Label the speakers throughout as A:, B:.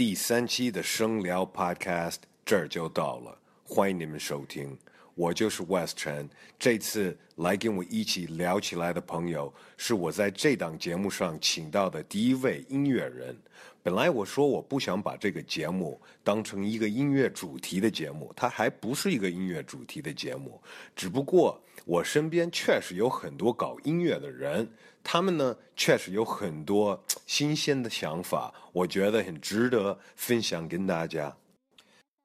A: 第三期的声聊 Podcast 这儿就到了，欢迎你们收听。我就是 West 陈，这次来跟我一起聊起来的朋友，是我在这档节目上请到的第一位音乐人。本来我说我不想把这个节目当成一个音乐主题的节目，它还不是一个音乐主题的节目，只不过我身边确实有很多搞音乐的人，他们呢确实有很多新鲜的想法，我觉得很值得分享跟大家。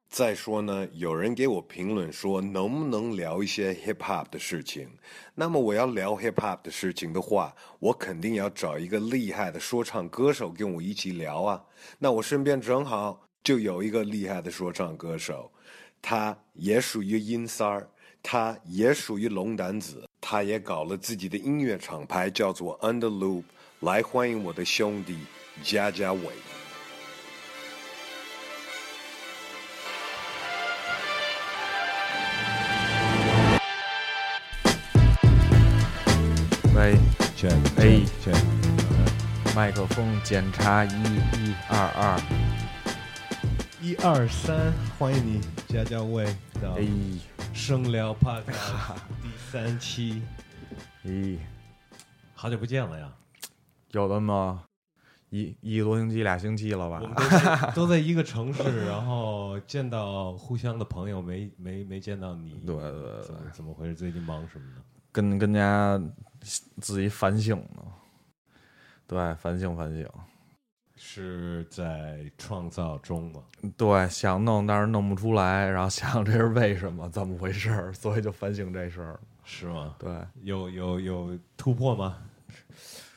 A: 再说呢，有人给我评论说，能不能聊一些 hip hop 的事情？那么我要聊 hip hop 的事情的话，我肯定要找一个厉害的说唱歌手跟我一起聊啊。那我身边正好就有一个厉害的说唱歌手，他也属于音三儿，他也属于龙胆子，他也搞了自己的音乐厂牌，叫做 Underloop。来欢迎我的兄弟家家伟。
B: 哎
C: 选
B: 麦克风检查一一二二，
C: 一二三，欢迎你家家卫到
B: 哎
C: 声聊 Podcast 第三期，
B: 哎，
C: 好久不见了呀！
B: 有那么一一个多星期、俩星期了吧
C: 我？们都在 都在一个城市，然后见到互相的朋友，没没没见到你，
B: 对对对
C: 怎么怎么回事？最近忙什么呢？
B: 跟跟家自己反省呢，对，反省反省，
C: 是在创造中吗？
B: 对，想弄但是弄不出来，然后想这是为什么，怎么回事儿，所以就反省这事儿。
C: 是吗？
B: 对，
C: 有有有突破吗？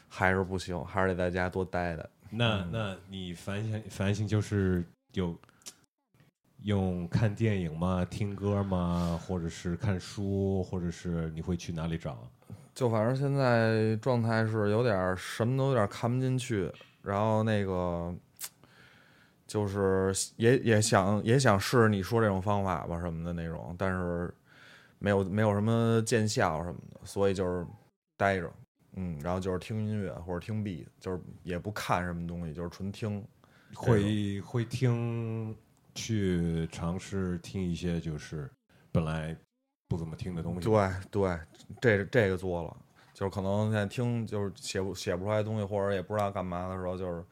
B: 还是不行，还是得在家多待待。
C: 那那你反省反省就是有用看电影吗？听歌吗？或者是看书？或者是你会去哪里找？
B: 就反正现在状态是有点什么都有点看不进去，然后那个就是也也想也想试试你说这种方法吧什么的那种，但是没有没有什么见效什么的，所以就是待着，嗯，然后就是听音乐或者听 B，就是也不看什么东西，就是纯听。
C: 会会听去尝试听一些就是本来不怎么听的东西。
B: 对对，这这个做了，就是可能现在听就是写不写不出来东西，或者也不知道干嘛的时候，就是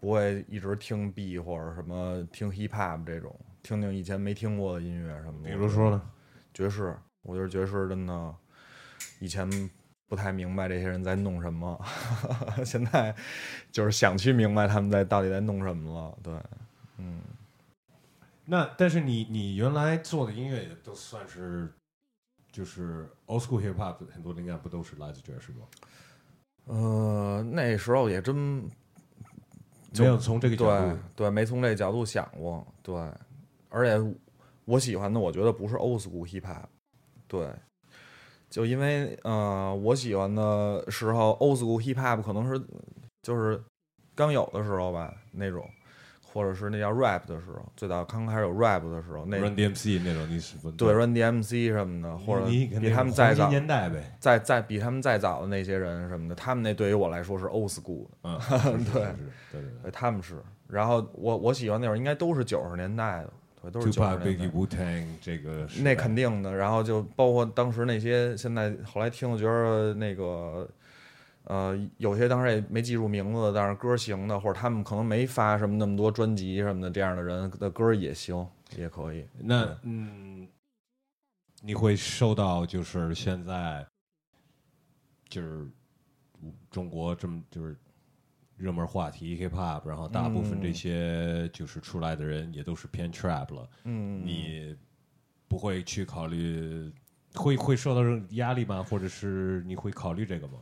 B: 不会一直听 B 或者什么听 hip hop 这种，听听以前没听过的音乐什么的。
C: 比如说呢？
B: 爵士，我觉得爵士真的以前不太明白这些人在弄什么，现在就是想去明白他们在到底在弄什么了。对，嗯，
C: 那但是你你原来做的音乐也都算是就是 old school hip hop，很多灵感不都是来自爵士吗？
B: 呃，那时候也真
C: 没有从这个角
B: 对
C: 度。
B: 对，没从这个角度想过。对，而且我喜欢的，我觉得不是 old school hip hop。对，就因为呃，我喜欢的时候，old school hip hop 可能是就是刚有的时候吧，那种，或者是那叫 rap 的时候，最早刚开始有 rap 的时候，那
C: Run DMC 那种你是不
B: 对 Run DMC 什么的，或者
C: 你
B: 比他们再早
C: 年代呗。
B: 再再比他们再早的那些人什么的，他们那对于我来说是 old school 的。
C: 嗯，
B: 对
C: 对对
B: 对，他们是。然后我我喜欢那会儿应该都是九十年代的，对，都是九十年代
C: Biggie、。Wu Tang 这个
B: 那肯定的。然后就包括当时那些，现在后来听了觉得那个，呃，有些当时也没记住名字，但是歌行的，或者他们可能没发什么那么多专辑什么的，这样的人的歌也行，也可以。
C: 那嗯，你会受到就是现在就是中国这么就是热门话题 hip hop，然后大部分这些就是出来的人也都是偏 trap 了，
B: 嗯，
C: 你不会去考虑会会受到压力吗？或者是你会考虑这个吗？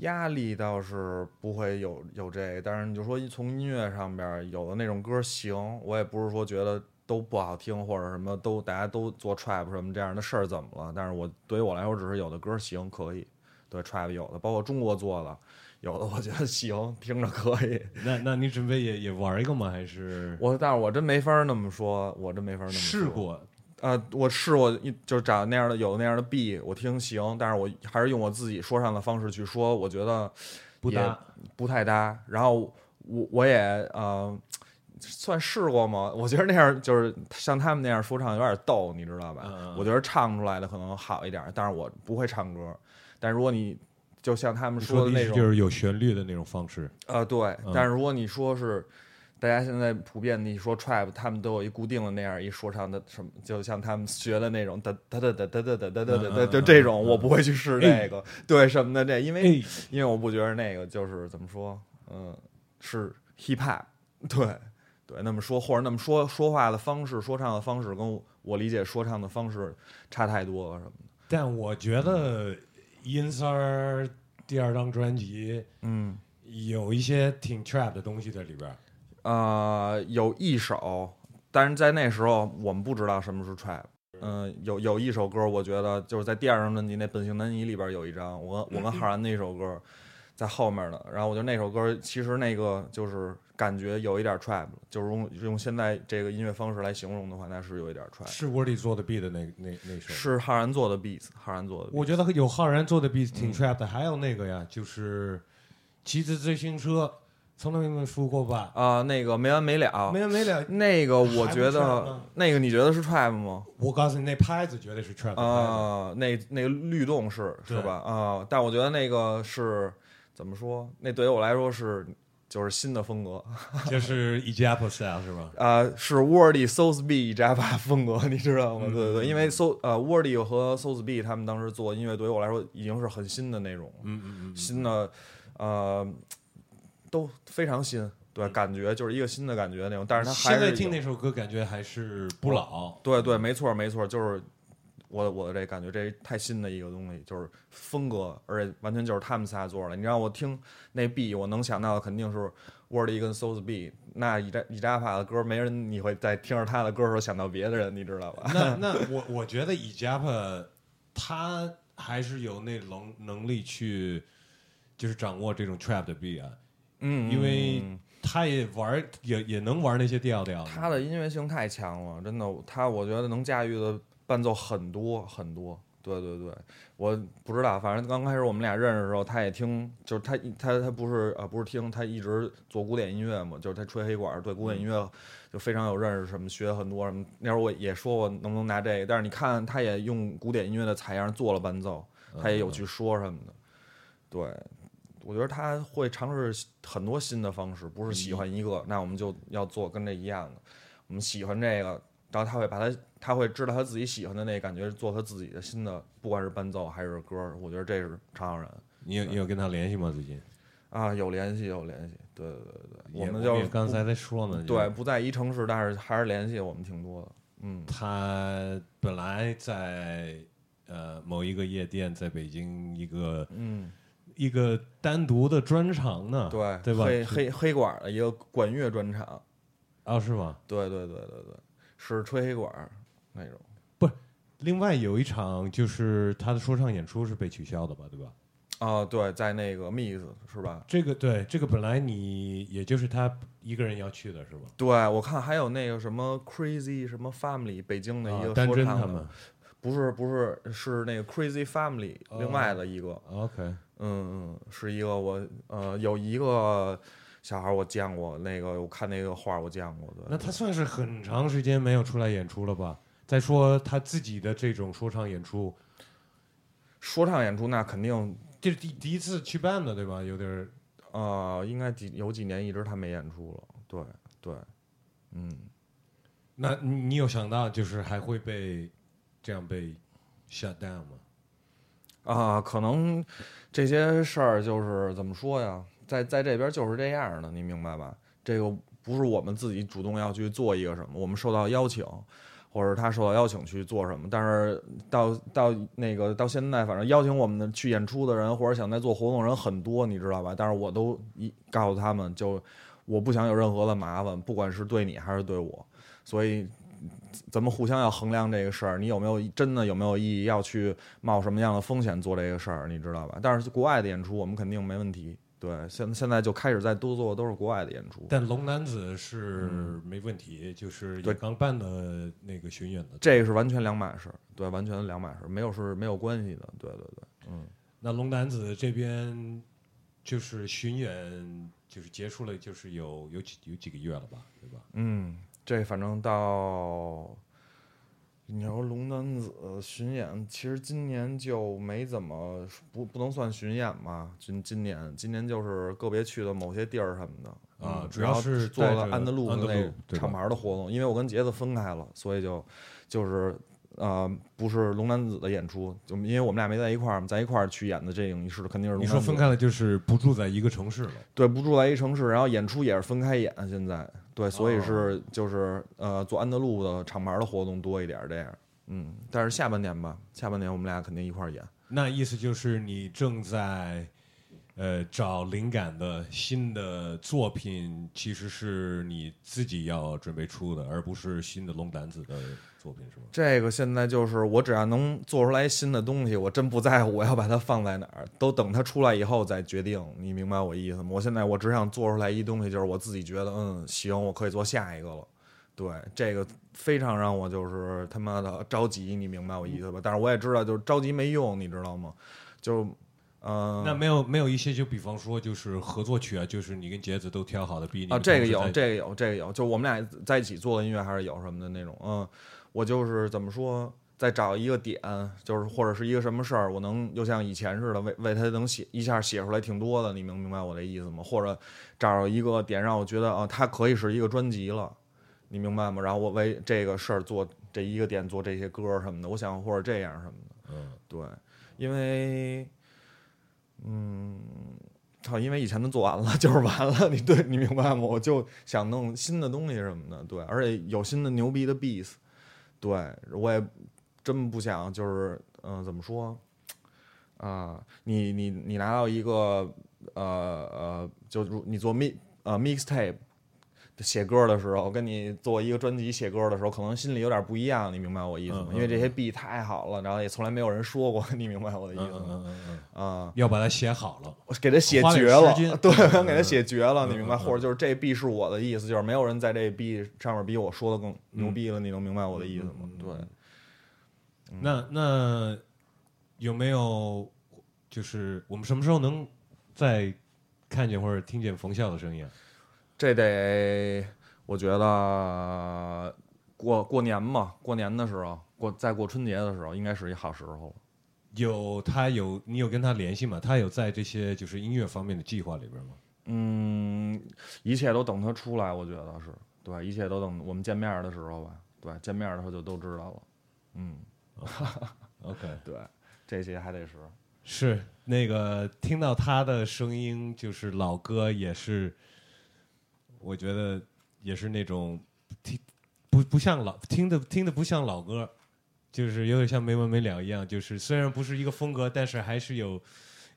B: 压力倒是不会有有这个，但是你就说从音乐上边有的那种歌行，我也不是说觉得都不好听或者什么都大家都做 trap 什么这样的事儿怎么了？但是我对于我来说，只是有的歌行可以，对 trap 有的，包括中国做的，有的我觉得行，听着可以。
C: 那那你准备也也玩一个吗？还是
B: 我但是我真没法那么说，我真没法那么说
C: 试过？
B: 呃，我试过一就是找那样的有那样的 B，我听行，但是我还是用我自己说唱的方式去说，我觉得
C: 不搭，
B: 不太搭。然后我我也呃算试过吗？我觉得那样就是像他们那样说唱有点逗，你知道吧？我觉得唱出来的可能好一点，但是我不会唱歌。但如果你就像他们说的那种，
C: 就是有旋律的那种方式。
B: 呃，对。
C: 嗯
B: 但是如果你说是大家现在普遍你说 trap，他们都有一固定的那样一说唱的什么，就像他们学的那种哒哒哒哒哒哒哒哒哒就这种，我不会去试那个，对什么的这，因为
C: 哎，
B: 因为我不觉得那个就是怎么说，嗯，是 hip hop，对对，那么说或者那么说说话的方式、说唱的方式，跟我我理解说唱的方式差太多了什么的。
C: 但我觉得阴三儿第二张专辑
B: 嗯，
C: 有一些挺 trap 的东西在里边儿。
B: 呃，有一首，但是在那时候我们不知道什么是 trap。嗯、有有一首歌，我觉得就是在第二张专辑那《本性难移》里边有一张，我我跟浩然那首歌在后面的。然后我觉得那首歌其实那个就是感觉有一点 trap，就是用用现在这个音乐方式来形容的话，那是有一点 trap。
C: 是 Wordy 做的 beat 的那那那首。
B: 是浩然做的 beats，浩然做的。
C: 我觉得有浩然做的 beat 挺
B: 嗯
C: trap 的，还有那个呀，就是骑着自行车，从来没说过吧？
B: 啊、那个没完没了，
C: 没完没了。
B: 那个我觉得那个你觉得是 trap 吗？
C: 我告诉你，那拍子绝对是 trap
B: 啊、那那个律动是是吧？啊、但我觉得那个是怎么说？那对于我来说是就是新的风格，
C: 就是 Ejapa style 是吧？
B: 啊、是 Wordy s o u s b Java 风格，你知道吗？
C: 嗯
B: 对对对，
C: 嗯
B: 因为 So 呃 Wordy 和 s o u s b 他们当时做音乐，对于我来说已经是很新的那种，
C: 嗯嗯嗯，
B: 新的呃都非常新，对，
C: 嗯
B: 感觉就是一个新的感觉那种，但是他还
C: 在听那首歌感觉还是不老。
B: 对对，没错没错，就是我我这感觉这太新的一个东西，就是风格，而且完全就是他们仨做的。你让我听那 B，我能想到的肯定是 Wordy 跟 s o u s B。那以扎以扎帕的歌，没人你会在听着他的歌的时候想到别的人，你知道吧？
C: 那 那我我觉得 Ejapa 他还是有那能能力去，就是掌握这种 trap 的 beat 啊，
B: 嗯，
C: 因为
B: 嗯
C: 他也玩也也能玩那些调调。
B: 他的音乐性太强了，真的，他我觉得能驾驭的伴奏很多很多。对对对，我不知道，反正刚开始我们俩认识的时候，他也听，就是他他他不是呃不是听，他一直做古典音乐嘛，就是他吹黑管，对古典音乐就非常有认识，什么学很多什么。那时候我也说过能不能拿这个，但是你看他也用古典音乐的采样做了伴奏，他也有去说什么的。对，我觉得他会尝试很多新的方式，不是喜欢一个，那我们就要做跟这一样的。我们喜欢这个，然后他会把他他会知道他自己喜欢的那感觉，做他自己的新的，不管是伴奏还是歌，我觉得这是常常人
C: 你有你有跟他联系吗？最近？
B: 啊，有联系有联系，对对对对，
C: 我
B: 们就
C: 也刚才在说呢，
B: 对不在一城市，但是还是联系我们挺多的，嗯
C: 他本来在呃某一个夜店，在北京一个
B: 嗯，
C: 一个单独的专场呢，
B: 对
C: 对吧？
B: 黑黑黑管的一个管乐专场，
C: 啊，是吗？
B: 对对对对对，是吹黑管那种。
C: 不另外有一场就是他的说唱演出是被取消的吧，对吧？
B: 啊，对，在那个 Miss 是吧？
C: 这个对这个本来你也就是他一个人要去的是吧？
B: 对，我看还有那个什么 Crazy 什么 Family 北京的一
C: 啊
B: 个说唱的，
C: 们
B: 不是不是是那个 Crazy Family
C: 哦
B: 另外的一个
C: ，OK，
B: 嗯嗯，是一个我呃有一个小孩我见过，那个我看那个画我见过，的，
C: 那他算是很长时间没有出来演出了吧？再说他自己的这种说唱演出，
B: 说唱演出那肯定
C: 这是第第一次去办的对吧？有点儿
B: 呃应该几有几年一直他没演出了，对对，嗯。
C: 那你你有想到就是还会被这样被 shut down 吗？
B: 啊，可能这些事儿就是怎么说呀，在在这边就是这样的，你明白吧？这个不是我们自己主动要去做一个什么，我们受到邀请，或者他受到邀请去做什么。但是到到那个到现在，反正邀请我们的去演出的人，或者想在做活动人很多，你知道吧？但是我都一告诉他们，就我不想有任何的麻烦，不管是对你还是对我，所以。咱们互相要衡量这个事儿，你有没有真的有没有意义要去冒什么样的风险做这个事儿，你知道吧？但是国外的演出我们肯定没问题。对，现现在就开始在多做都是国外的演出，
C: 但龙男子是没问题，就是也
B: 对
C: 刚办的那个巡演的。
B: 这个是完全两码事，对，完全两码事，没有是没有关系的。对对对，嗯，
C: 那龙男子这边就是巡演就是结束了，就是有有几有几个月了吧，对吧？
B: 嗯，这反正到你要说龙男子巡演，其实今年就没怎么不不能算巡演嘛。今今年今年就是个别去的某些地儿什么的嗯
C: 啊主要是
B: 做了安德路
C: 安德
B: 那厂牌的活动，因为我跟杰子分开了，所以就就是呃不是龙男子的演出，就因为我们俩没在一块儿嘛，在一块儿去演的这个影视肯定是龙
C: 你说分开了，就是不住在一个城市了。
B: 对，不住在一城市，然后演出也是分开演，现在对，所以
C: 哦。
B: 是就是呃做安德路的厂牌的活动多一点儿这样，嗯，但是下半年吧，下半年我们俩肯定一块儿演，
C: 那意思就是你正在呃找灵感的新的作品，其实是你自己要准备出的，而不是新的龙胆子的作品，是吗？
B: 这个现在就是我只要能做出来新的东西，我真不在乎我要把它放在哪儿，都等它出来以后再决定，你明白我意思吗？我现在我只想做出来一东西，就是我自己觉得嗯行，我可以做下一个了。对，这个非常让我就是他妈的着急，你明白我意思吧？但是我也知道，就是着急没用，你知道吗？就，嗯、
C: 那没有没有一些，就比方说就是合作曲啊，就是你跟杰子都挑好的比你
B: 啊，这个有，这个有，这个有，就我们俩在一起做的音乐还是有什么的那种，嗯，我就是怎么说，再找一个点，就是或者是一个什么事儿，我能又像以前似的为为他能写一下写出来挺多的，你明明白我的意思吗？或者找一个点让我觉得啊，它可以是一个专辑了，你明白吗？然后我为这个事儿做这一个点做这些歌什么的，我想或者这样什么的，
C: 嗯，
B: 对，因为，嗯，操，因为以前的做完了 就是完了，你对你明白吗？我就想弄新的东西什么的，对，而且有新的牛逼的 beats，对我也真不想就是，嗯、怎么说？啊、你你你拿到一个呃呃，就如你做 mix 呃 mixtape 写歌的时候，跟你做一个专辑写歌的时候，可能心里有点不一样，你明白我意思吗？
C: 嗯嗯
B: 因为这些 B 太好了，然后也从来没有人说过，你明白我的意
C: 嗯
B: 思吗？啊、
C: 要把它写好了。
B: 我给它写绝了，对，
C: 嗯
B: 想给它写绝了，
C: 嗯
B: 你明白？或者就是这 B 是我的意思，就是没有人在这 B 上面比我说的更牛逼了，你能明白我的意思吗对
C: 嗯，那那有没有就是我们什么时候能再看见或者听见冯笑的声音啊？
B: 这得我觉得过过年嘛，过年的时候，过再过春节的时候，应该是一好时候了。
C: 有他有你有跟他联系吗？他有在这些就是音乐方面的计划里边吗？
B: 嗯，一切都等他出来，我觉得是对，一切都等我们见面的时候吧。对，见面的时候就都知道了。嗯
C: ，OK，
B: 对，这些还得是。
C: 是那个听到他的声音，就是老歌，也是我觉得也是那种听不不像老听的听的不像老歌，就是有点像没完没了一样。就是虽然不是一个风格，但是还是有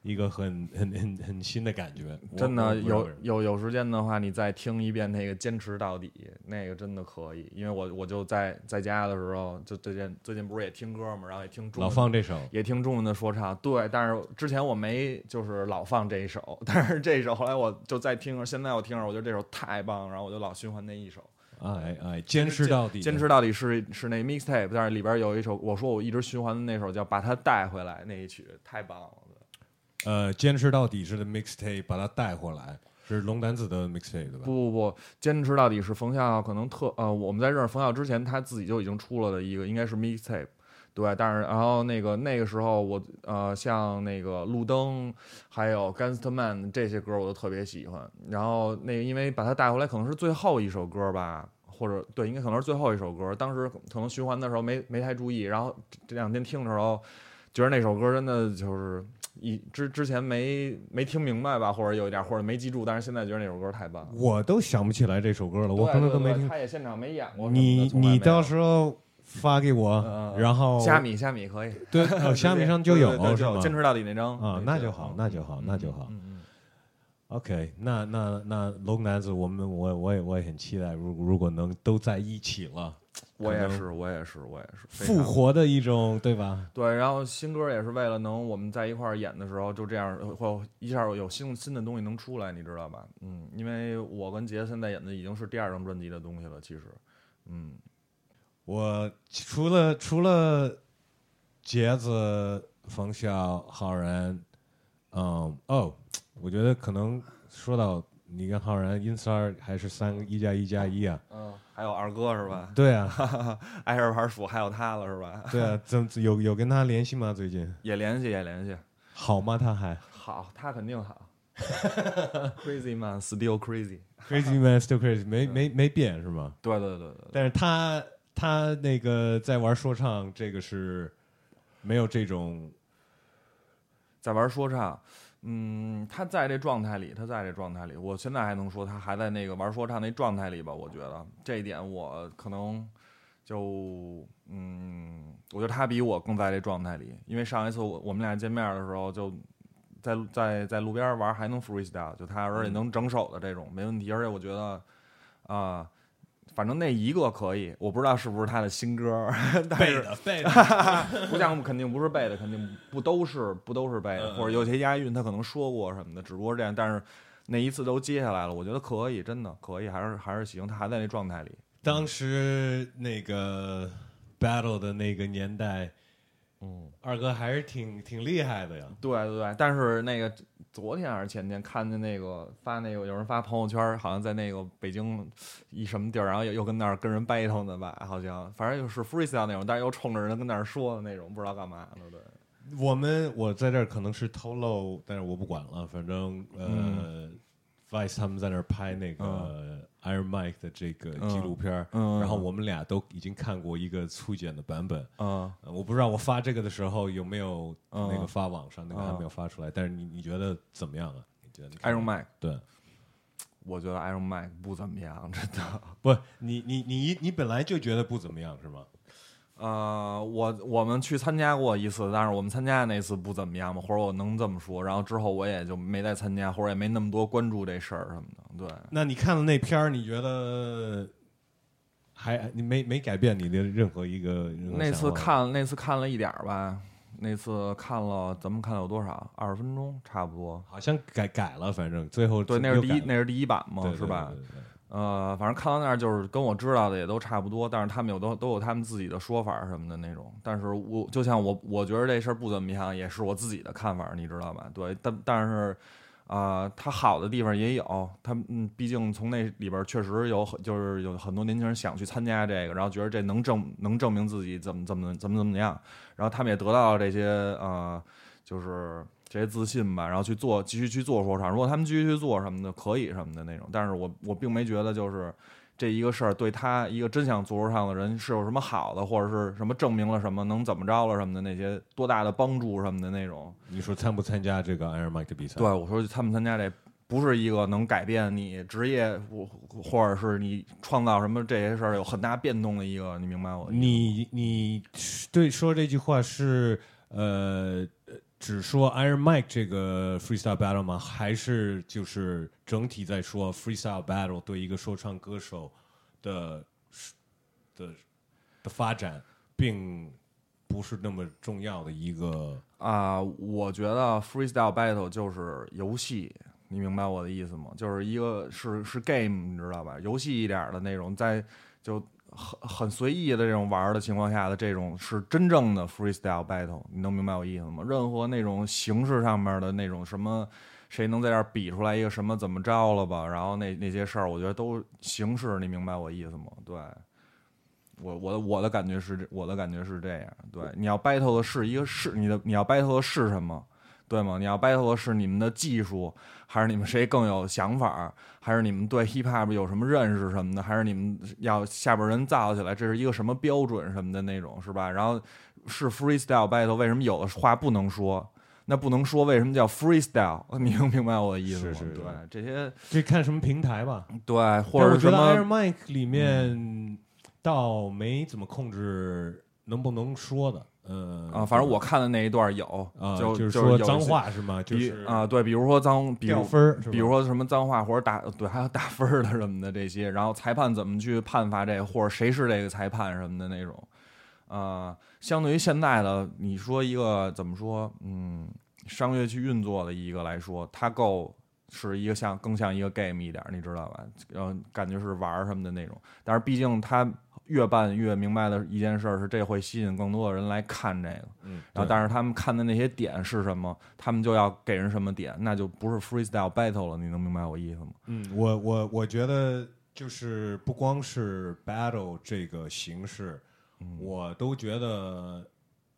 C: 一个很很很很新的感觉。
B: 真的有有有时间的话，你再听一遍那个《坚持到底》，那个真的可以。因为我我就在在家的时候，就最近最近不是也听歌嘛，然后也听中
C: 老放这首，
B: 也听中文的说唱。对，但是之前我没就是老放这一首，但是这一首后来我就再听着，现在我听着我觉得这首太棒了，然后我就老循环那一首。
C: 哎哎，坚持到底，
B: 坚持到底是是那 mixtape，但是里边有一首我说我一直循环的那首叫《把它带回来》那一曲，太棒了。
C: 呃，坚持到底是的 mixtape，把它带回来，是龙丹子的 mixtape 对吧？
B: 不不不，坚持到底是冯笑可能特呃，我们在认识冯笑之前，他自己就已经出了的一个，应该是 mixtape，对。但是然后那个那个时候我呃，像那个路灯，还有 Gangsta Man 这些歌我都特别喜欢。然后那个因为把它带回来，可能是最后一首歌吧，或者对，应该可能是最后一首歌。当时可能循环的时候没没太注意，然后这两天听的时候，觉得那首歌真的就是。一之之前没没听明白吧，或者有一点，或者没记住，但是现在觉得那首歌太棒了。
C: 我都想不起来这首歌了，我可能都没听。
B: 他也现场没演过。
C: 你你到时
B: 候
C: 候发给我，
B: 嗯
C: 然后
B: 虾米虾米可以，
C: 对，哦，虾米上就有是吗？
B: 坚持到底那张
C: 啊，那就好，那就好，
B: 嗯
C: 那就好。OK，那那那龙男子，我们我我也我也很期待，如如果能都在一起了，
B: 我也是，我也是，我也是
C: 复活的一种，对吧？
B: 对，然后新歌也是为了能我们在一块儿演的时候，就这样会一下有新新的东西能出来，你知道吧？嗯，因为我跟杰现在演的已经是第二张专辑的东西了，其实，嗯，
C: 我除了除了杰子、冯笑、浩然，嗯，哦，我觉得可能说到你跟浩然因三儿还是三个一加一加一啊？
B: 嗯，还有二哥是吧？
C: 对啊，
B: 挨着玩数还有他了是吧？
C: 对啊，怎么有有跟他联系吗？最近
B: 也联系也联系，
C: 好吗？他还
B: 好，他肯定好。Crazy man, still crazy。
C: crazy man still crazy，没没没变是吗？
B: 对对对对对，
C: 但是他他那个在玩说唱，这个是没有这种
B: 在玩说唱，嗯，他在这状态里，他在这状态里，我现在还能说他还在那个玩说唱那状态里吧？我觉得这一点我可能就嗯，我觉得他比我更在这状态里，因为上一次我我们俩见面的时候就。在在在路边玩还能 freestyle，就他而且能整手的这种没问题，而且我觉得啊、反正那一个可以，我不知道是不是他的新歌，背的
C: 背的，
B: 不像肯定不是背的，肯定不都是不都是背的，
C: 嗯
B: 或者有些押韵他可能说过什么的，只不过是这样。但是那一次都接下来了，我觉得可以，真的可以，还是还是行，他还在那状态里。
C: 当时那个 battle 的那个年代，
B: 嗯，
C: 二哥还是挺挺厉害的呀。
B: 对对对，但是那个昨天还是前天看见那个发那个有人发朋友圈，好像在那个北京一什么地儿，然后又又跟那儿跟人 battle 呢吧，好像反正又是 freestyle 那种，但是又冲着人跟那儿说的那种，不知道干嘛呢，对。
C: 我们我在这儿可能是透露，但是我不管了，反正呃、v i c e 他们在那儿拍那个 Iron Mike 的这个纪录片，
B: 嗯嗯
C: 然后我们俩都已经看过一个粗剪的版本。
B: 嗯，
C: 呃我不知道我发这个的时候有没有
B: 嗯
C: 那个发网上，那个还
B: 嗯
C: 没有发出来。但是你你觉得怎么样啊？你觉得
B: Iron Mike，
C: 对，
B: 我觉得 Iron Mike 不怎么样，真的。
C: 不，你你你你本来就觉得不怎么样是吗？
B: 呃，我我们去参加过一次，但是我们参加的那次不怎么样嘛，或者我能这么说。然后之后我也就没再参加，或者也没那么多关注这事儿什么的。对，
C: 那你看了那片儿，你觉得还你没没改变你的任何一个
B: 那次看那次看了一点儿吧，那次看了咱们看了有多少？二十分钟差不多。
C: 好像改改了，反正最后
B: 对，那是第一那是第一版嘛，
C: 对对
B: 是吧？呃，反正看到那儿就是跟我知道的也都差不多，但是他们有都都有他们自己的说法什么的那种。但是我就像我，我觉得这事儿不怎么样，也是我自己的看法，你知道吧？对，但但是，啊，它好的地方也有，他嗯，毕竟从那里边确实有很就是有很多年轻人想去参加这个，然后觉得这能证能证明自己怎么怎么怎么怎么样，然后他们也得到了这些呃，就是这些自信吧，然后去做继续去做说唱。如果他们继续去做什么的，可以什么的那种，但是我我并没觉得就是。这一个事儿对他一个真想做说唱的人是有什么好的，或者是什么证明了什么，能怎么着了什么的那些多大的帮助什么的那种。
C: 你说参不参加这个 Iron Mike 的比赛？
B: 对，我说参不参加这不是一个能改变你职业或或者是你创造什么这些事儿有很大变动的一个，你明白我？
C: 你你对说这句话是呃呃只说 Iron Mike 这个 freestyle battle 吗？还是就是整体在说 freestyle battle 对一个说唱歌手的的的发展，并不是那么重要的一个
B: 啊、我觉得 freestyle battle 就是游戏，你明白我的意思吗？就是一个是是 game，你知道吧？游戏一点的那种，在就很很随意的这种玩儿的情况下的这种是真正的 freestyle battle，你能明白我意思吗？任何那种形式上面的那种什么。谁能在这儿比出来一个什么怎么着了吧？然后那那些事儿，我觉得都形式，你明白我意思吗？对，我我的我的感觉是，我的感觉是这样。对，你要 battle 的是一个是你的，你要 battle 的是什么？对吗？你要 battle 的是你们的技术，还是你们谁更有想法，还是你们对 hip hop 有什么认识什么的，还是你们要下边人造起来，这是一个什么标准什么的那种，是吧？然后是 freestyle battle，为什么有的话不能说？那不能说为什么叫 freestyle？你能明白我的意思吗？
C: 是是是
B: 对，这些
C: 这看什么平台吧。
B: 对，或
C: 但我觉得
B: 者是什么
C: Iron Mike 里面倒没怎么控制能不能说的，嗯
B: 啊，反正我看的那一段有，
C: 啊，
B: 就
C: 就是说
B: 有
C: 脏话是吗？就是
B: 啊，对，比如说脏，比
C: 掉
B: 如
C: 分儿，
B: 比如说什么脏话或者打对，还有打分儿的什么的这些，然后裁判怎么去判罚这个，或者谁是这个裁判什么的那种，啊、相对于现在的你说一个怎么说，嗯，商业去运作的一个来说，它够是一个像更像一个 game 一点儿，你知道吧？然后感觉是玩儿什么的那种，但是毕竟它越办越明白的一件事儿是，这会吸引更多的人来看这个。
C: 嗯，
B: 然后，但是他们看的那些点是什么，他们就要给人什么点，那就不是 freestyle battle 了。你能明白我意思吗？
C: 嗯，我我我觉得就是不光是 battle 这个形式，
B: 嗯
C: 我都觉得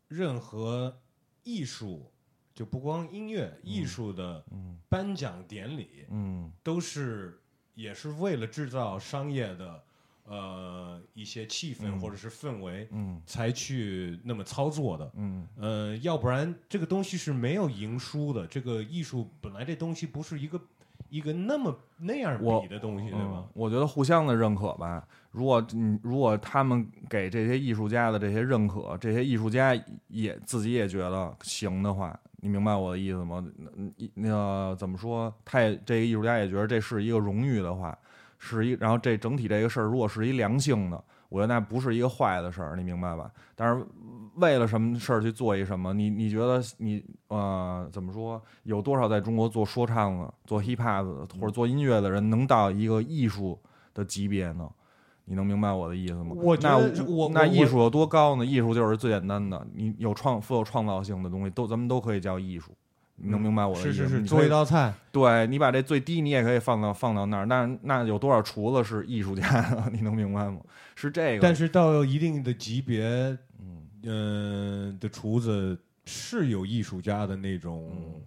C: 任何艺术，就不光音乐，艺术的颁奖典礼，
B: 嗯
C: 都是也是为了制造商业的呃一些气氛或者是氛围，
B: 嗯
C: 才去那么操作的。
B: 嗯
C: 呃，要不然这个东西是没有赢输的。这个艺术本来这东西不是一个一个那么那样比的东西，对吧
B: 嗯？我觉得互相的认可吧。如果嗯，如果他们给这些艺术家的这些认可，这些艺术家也自己也觉得行的话，你明白我的意思吗？那那个怎么说？他也这个艺术家也觉得这是一个荣誉的话，是一，然后这整体这个事儿如果是一良性的，我觉得那不是一个坏的事儿，你明白吧？但是为了什么事儿去做一什么？你你觉得你呃怎么说？有多少在中国做说唱的、做 hip hop 的或者做音乐的人能到一个艺术的级别呢？你能明白我的意思吗？
C: 我
B: 那
C: 我
B: 那艺术有多高呢？艺术就是最简单的，你有创富有创造性的东西，都咱们都可以叫艺术。你能明白我的意思吗？
C: 是是是，
B: 你
C: 做一道菜，
B: 对你把这最低你也可以放到放到那儿，那那有多少厨子是艺术家呢？你能明白吗？是这个，
C: 但是到一定的级别，
B: 嗯
C: 嗯、的厨子是有艺术家的那种、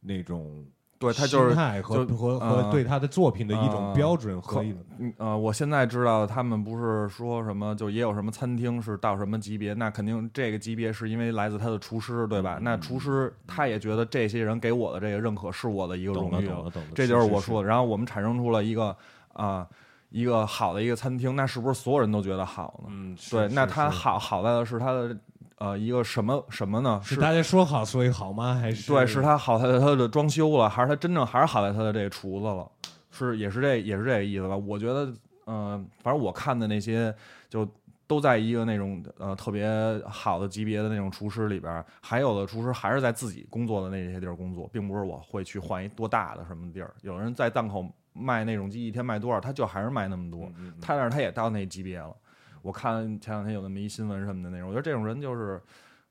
C: 那种
B: 嗯对他就是
C: 心态和和和
B: 呃
C: 对他的作品的一种
B: 呃
C: 标准
B: 可
C: 和一种
B: 嗯呃，我现在知道他们不是说什么，就也有什么餐厅是到什么级别，那肯定这个级别是因为来自他的厨师，对
C: 嗯
B: 吧？那厨师他也觉得这些人给我的这个认可是我的一个荣誉
C: 懂了懂了懂了，
B: 这就是
C: 是
B: 我说的。然后我们产生出了一个啊、一个好的一个餐厅，那是不是所有人都觉得好呢？
C: 嗯，
B: 对，那
C: 是是
B: 它好好在的是它的呃一个什么什么呢？
C: 是大家说好所以好吗？还是
B: 对，是他好在他的装修了，还是他真正还是好在他的这个厨子了？是也是这也是这个意思吧？我觉得，嗯、反正我看的那些就都在一个那种呃特别好的级别的那种厨师里边儿，还有的厨师还是在自己工作的那些地儿工作，并不是我会去换一多大的什么地儿。有人在档口卖那种鸡，一天卖多少，他就还是卖那么多，他但是他也到那级别了。我看前两天有那么一新闻什么的那种，我觉得这种人就是，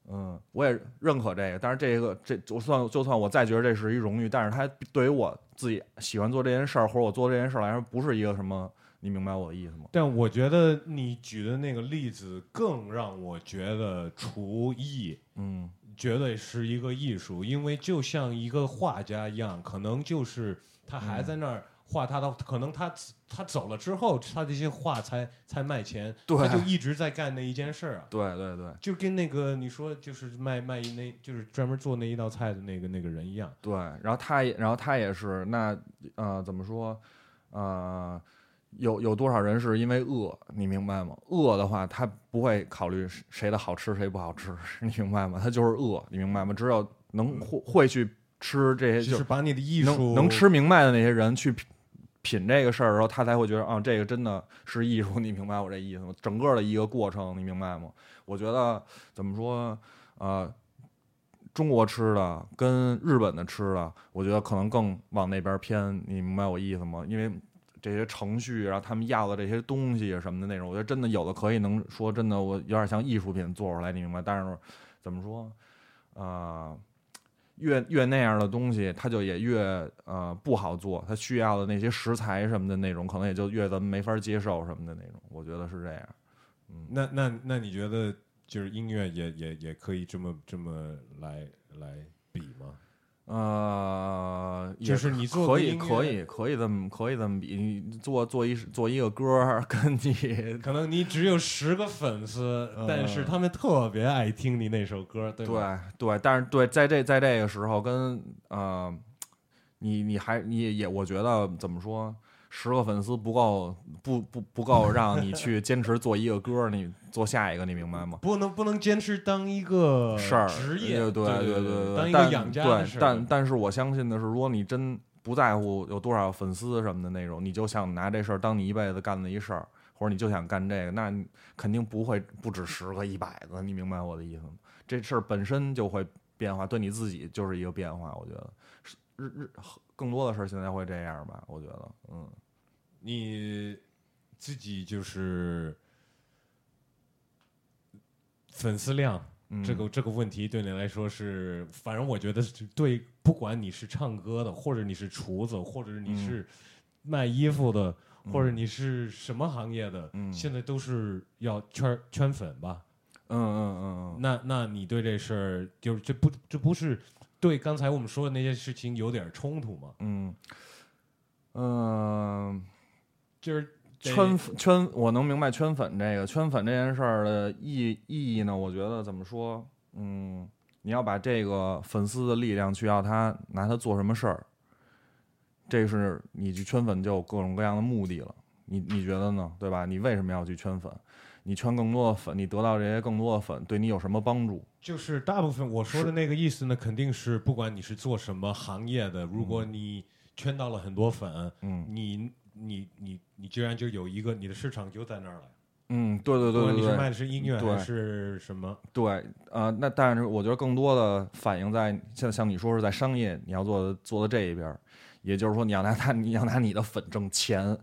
B: 嗯，我也认可这个。但是这个这就算就算我再觉得这是一荣誉，但是他对于我自己喜欢做这件事儿或者我做这件事儿来说，不是一个什么，你明白我的意思吗？
C: 但我觉得你举的那个例子更让我觉得厨艺
B: 嗯
C: 绝对是一个艺术，因为就像一个画家一样，可能就是他还在那儿画他的，可能他他走了之后，他这些画才才卖钱，
B: 对
C: 他就一直在干那一件事儿啊。
B: 对对对
C: 就跟那个你说，就是卖卖一那，就是专门做那一道菜的那个那个人一样。
B: 对，然后他也，然后他也是，那呃怎么说，呃。有有多少人是因为饿，你明白吗？饿的话，他不会考虑谁的好吃谁不好吃，你明白吗？他就是饿，你明白吗？只有能会会去吃这些，
C: 就
B: 就是
C: 把你的艺术
B: 能能吃明白的那些人去品这个事儿的时候，他才会觉得啊，这个真的是艺术，你明白我这意思吗？整个的一个过程，你明白吗？我觉得怎么说，呃，中国吃的跟日本的吃的，我觉得可能更往那边偏，你明白我意思吗？因为这些程序，然后他们要的这些东西什么的那种，我觉得真的有的可以能说真的，我有点像艺术品做出来，你明白？但是怎么说，啊、越越那样的东西，它就也越呃不好做，它需要的那些食材什么的那种，可能也就越咱们没法接受什么的那种，我觉得是这样。
C: 嗯那那那你觉得就是音乐也也也可以这么这么来来比吗？
B: 呃，也
C: 就是你做
B: 可以可以可以这么可以这么比，你做做一做一个歌儿，跟你
C: 可能你只有十个粉丝，
B: 嗯
C: 但是他们特别爱听你那首歌，对吧？
B: 对对，但是对，在这在这个时候跟呃，你你还你也我觉得怎么说，十个粉丝不够，不不不够让你去坚持做一个歌儿，你做下一个，你明白吗？
C: 不能不能坚持当一个
B: 事儿
C: 职业，
B: 对
C: 对
B: 对
C: 对，当一
B: 但
C: 个养家的
B: 对。但但是我相信的是，如果你真不在乎有多少粉丝什么的那种，你就想拿这事儿当你一辈子干的一事儿，或者你就想干这个，那肯定不会不止十个、一百个，你明白我的意思吗？这事儿本身就会变化，对你自己就是一个变化。我觉得是日日更多的事儿现在会这样吧？我觉得，嗯
C: 你自己就是粉丝量
B: 嗯
C: 这个这个问题对你来说是，反正我觉得是对，不管你是唱歌的，或者你是厨子，或者你
B: 嗯
C: 是卖衣服的，或者你是什么行业的，
B: 嗯
C: 现在都是要圈圈粉吧？
B: 嗯嗯嗯嗯，
C: 那那你对这事儿，就是这不这不是对刚才我们说的那些事情有点冲突吗？
B: 嗯嗯。
C: 就是
B: 圈粉圈，我能明白圈粉这个圈粉这件事儿的意意义呢？我觉得怎么说，嗯，你要把这个粉丝的力量去要他拿他做什么事儿，这是你去圈粉就有各种各样的目的了。你你觉得呢？对吧？你为什么要去圈粉？你圈更多的粉，你得到这些更多的粉，对你有什么帮助？
C: 就是大部分我说的那个意思呢，肯定是不管你是做什么行业的，如果你圈到了很多粉，
B: 嗯
C: 你你你你居然就有一个你的市场就在那儿了。
B: 嗯，对对
C: 对对你是卖的是音乐
B: 对
C: 还是什么，
B: 对，呃，那但是我觉得更多的反映在像像你说是在商业你要做的做的这一边，也就是说你要拿他你要拿你的粉挣钱，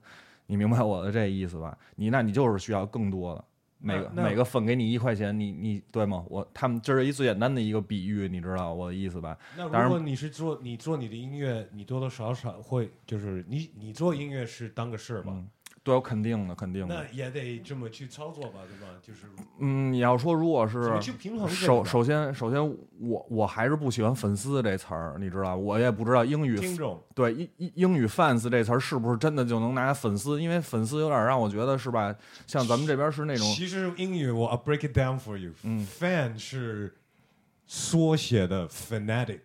B: 你明白我的这意思吧？你那你就是需要更多的。每个每个分给你一块钱，你你对吗？我他们这是一最简单的一个比喻，你知道我的意思吧？
C: 那
B: 当然
C: 如果你是做你做你的音乐，你多多少少会就是你你做音乐是当个事儿吧？
B: 嗯，对，我肯定的，肯定的
C: 那
B: 的。
C: 也得这么去操作吧，对吧？就是
B: 嗯，你要说如果
C: 怎
B: 是首首先首先我我还是不喜欢粉丝这词儿，你知道，我也不知道英语
C: 听众
B: 对英英英语 fans 这词儿是不是真的就能拿粉丝？因为粉丝有点让我觉得是吧？像咱们这边是那种
C: 其实英语我 I'll break it down for you。
B: 嗯
C: fan 是缩写的 fanatic。